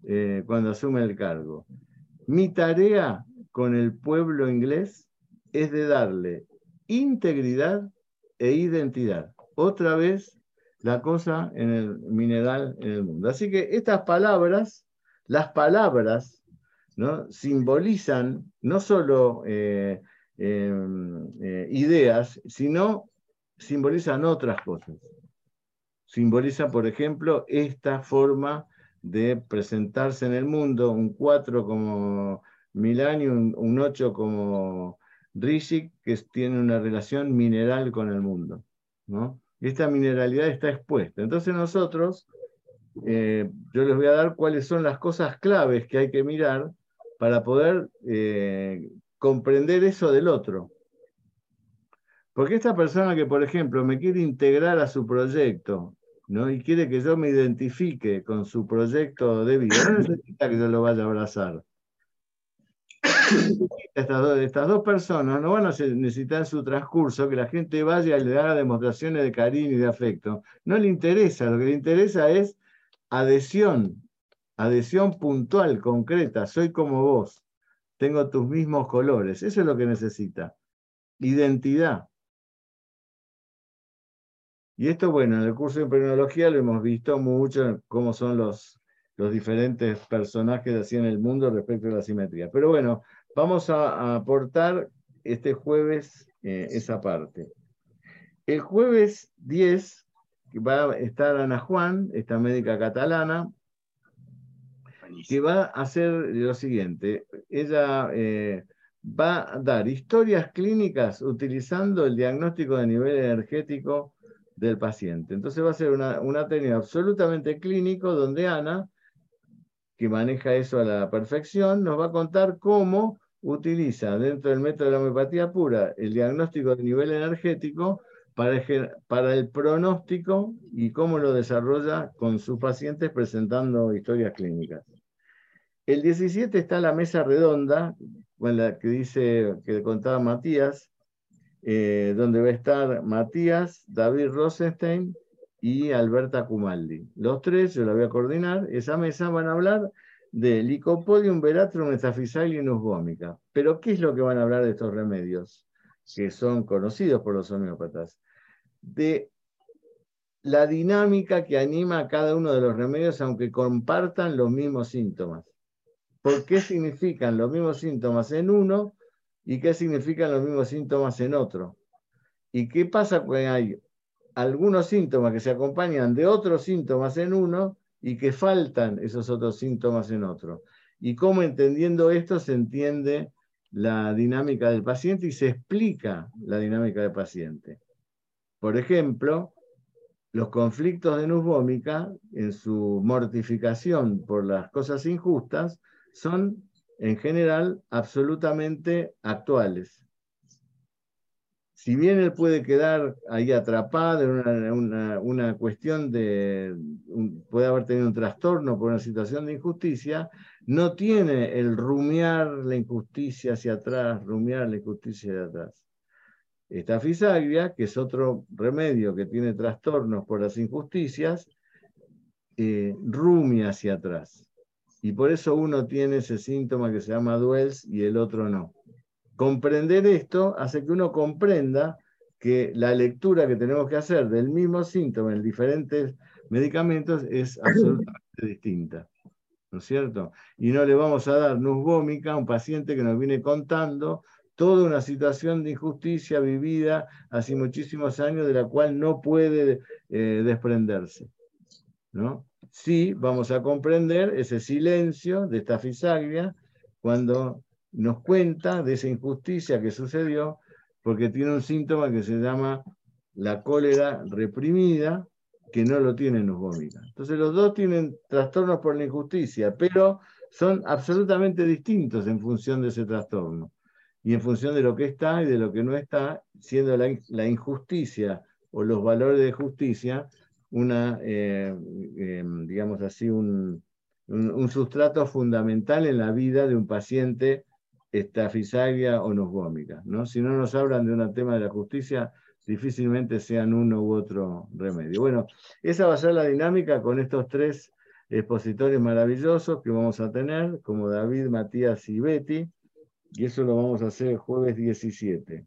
Speaker 1: eh, cuando asume el cargo, mi tarea con el pueblo inglés es de darle integridad e identidad. Otra vez la cosa en el mineral en el mundo. Así que estas palabras, las palabras, ¿no? simbolizan no solo eh, em, eh, ideas, sino simbolizan otras cosas. Simboliza, por ejemplo, esta forma de presentarse en el mundo, un 4 como Milani, un, un 8 como Rishik, que tiene una relación mineral con el mundo. ¿no? Esta mineralidad está expuesta. Entonces nosotros, eh, yo les voy a dar cuáles son las cosas claves que hay que mirar para poder eh, comprender eso del otro. Porque esta persona que, por ejemplo, me quiere integrar a su proyecto, ¿no? Y quiere que yo me identifique con su proyecto de vida, no necesita que yo lo vaya a abrazar. Estas dos, estas dos personas no van a necesitar su transcurso que la gente vaya y le haga demostraciones de cariño y de afecto. No le interesa, lo que le interesa es adhesión, adhesión puntual, concreta. Soy como vos, tengo tus mismos colores. Eso es lo que necesita. Identidad. Y esto, bueno, en el curso de imprenología lo hemos visto mucho, cómo son los, los diferentes personajes así en el mundo respecto a la simetría. Pero bueno, vamos a, aportar este jueves eh, esa parte. El jueves 10 va a estar Ana Juan, esta médica catalana, que va a hacer lo siguiente. Ella eh, va a dar historias clínicas utilizando el diagnóstico de nivel energético del paciente. Entonces va a ser una, una técnica absolutamente clínico donde Ana que maneja eso a la perfección, nos va a contar cómo utiliza dentro del método de la homeopatía pura el diagnóstico de nivel energético para, el pronóstico y cómo lo desarrolla con sus pacientes presentando historias clínicas. El 17 está la mesa redonda, con la que dice, que contaba Matías, eh, donde va a estar Matías, David Rosenstein y Alberta Cumaldi. Los tres, yo la voy a coordinar, esa mesa van a hablar de Licopodium veratrum metaphysalinus gómica. Pero, ¿qué es lo que van a hablar de estos remedios? Que son conocidos por los homeópatas. De la dinámica que anima a cada uno de los remedios, aunque compartan los mismos síntomas. ¿Por qué significan los mismos síntomas en uno y qué significan los mismos síntomas en otro? ¿Y qué pasa cuando hay algunos síntomas que se acompañan de otros síntomas en uno y que faltan esos otros síntomas en otro. Y cómo entendiendo esto se entiende la dinámica del paciente y se explica la dinámica del paciente. Por ejemplo, los conflictos de nusbómica, en su mortificación por las cosas injustas, son en general absolutamente actuales si bien él puede quedar ahí atrapado en una, cuestión de, puede haber tenido un trastorno por una situación de injusticia, no tiene el rumiar la injusticia hacia atrás, rumiar la injusticia de atrás. Esta fisagria, que es otro remedio que tiene trastornos por las injusticias, eh, rumia hacia atrás. Y por eso uno tiene ese síntoma que se llama duels y el otro no. Comprender esto hace que uno comprenda que la lectura que tenemos que hacer del mismo síntoma en diferentes medicamentos es absolutamente distinta. ¿No es cierto? Y no le vamos a dar nusgómica a un paciente que nos viene contando toda una situación de injusticia vivida hace muchísimos años de la cual no puede eh, desprenderse. ¿no? Sí, vamos a comprender ese silencio de esta fisagria cuando nos cuenta de esa injusticia que sucedió porque tiene un síntoma que se llama la cólera reprimida, que no lo tiene vómita. Entonces los dos tienen trastornos por la injusticia, pero son absolutamente distintos en función de ese trastorno y en función de lo que está y de lo que no está, siendo la, injusticia o los valores de justicia una, eh, eh, digamos así, un, un, sustrato fundamental en la vida de un paciente estafisaria o nosgómica. ¿no? Si no nos hablan de un tema de la justicia, difícilmente sean uno u otro remedio. Bueno, esa va a ser la dinámica con estos tres expositores maravillosos que vamos a tener, como David, Matías y Betty, y eso lo vamos a hacer el jueves 17.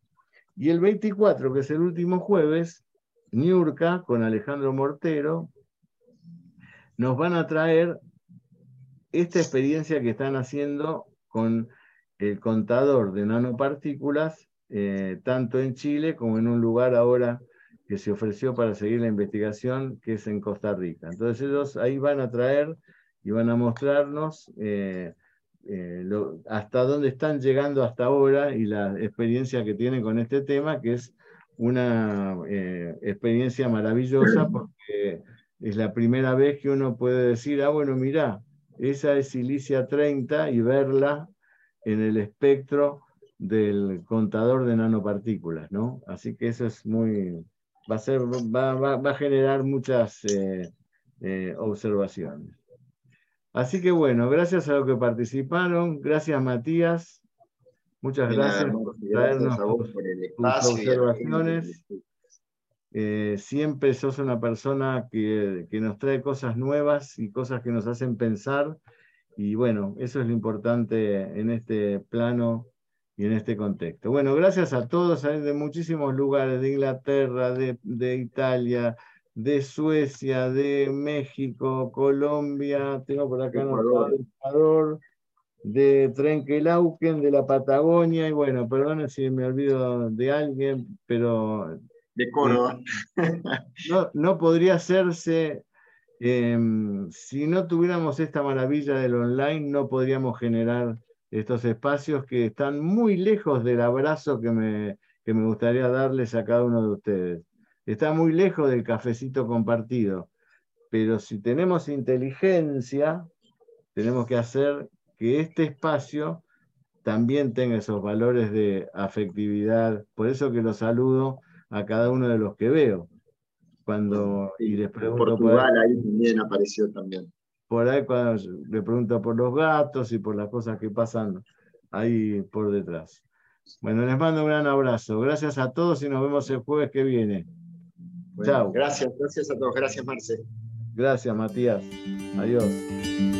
Speaker 1: Y el 24, que es el último jueves, Niurka con Alejandro Mortero nos van a traer esta experiencia que están haciendo con el contador de nanopartículas, eh, tanto en Chile como en un lugar ahora que se ofreció para seguir la investigación, que es en Costa Rica. Entonces ellos ahí van a traer y van a mostrarnos eh, eh, hasta dónde están llegando hasta ahora y la experiencia que tienen con este tema, que es una experiencia maravillosa porque es la primera vez que uno puede decir, ah, bueno, mira, esa es silicia 30 y verla en el espectro del contador de nanopartículas, ¿no? Así que eso es muy, va a, ser, va, va, a generar muchas eh, eh, observaciones. Así que bueno, gracias a los que participaron, gracias Matías, muchas gracias por traernos tus, observaciones. Eh, siempre sos una persona que, que nos trae cosas nuevas y cosas que nos hacen pensar y bueno, eso es lo importante en este plano y en este contexto. Bueno, gracias a todos de muchísimos lugares, de Inglaterra, de, Italia, de Suecia, de México, Colombia, tengo por acá Ecuador, Ecuador de Trenquelauquen, de la Patagonia, y bueno, perdón si me olvido de alguien, pero...
Speaker 2: De Córdoba.
Speaker 1: no, no podría hacerse Em, si no tuviéramos esta maravilla del online, no podríamos generar estos espacios que están muy lejos del abrazo que me, que me gustaría darles a cada uno de ustedes. Está muy lejos del cafecito compartido. Pero si tenemos inteligencia, tenemos que hacer que este espacio también tenga esos valores de afectividad. Por eso que los saludo a cada uno de los que veo. Cuando y les pregunto
Speaker 2: Portugal ahí, ahí también apareció también.
Speaker 1: Por ahí cuando le pregunto por los gatos y por las cosas que pasan ahí por detrás. Bueno, les mando un gran abrazo. Gracias a todos y nos vemos el jueves que viene.
Speaker 2: Chao. Gracias, gracias a todos. Gracias, Marce.
Speaker 1: Gracias, Matías. Adiós.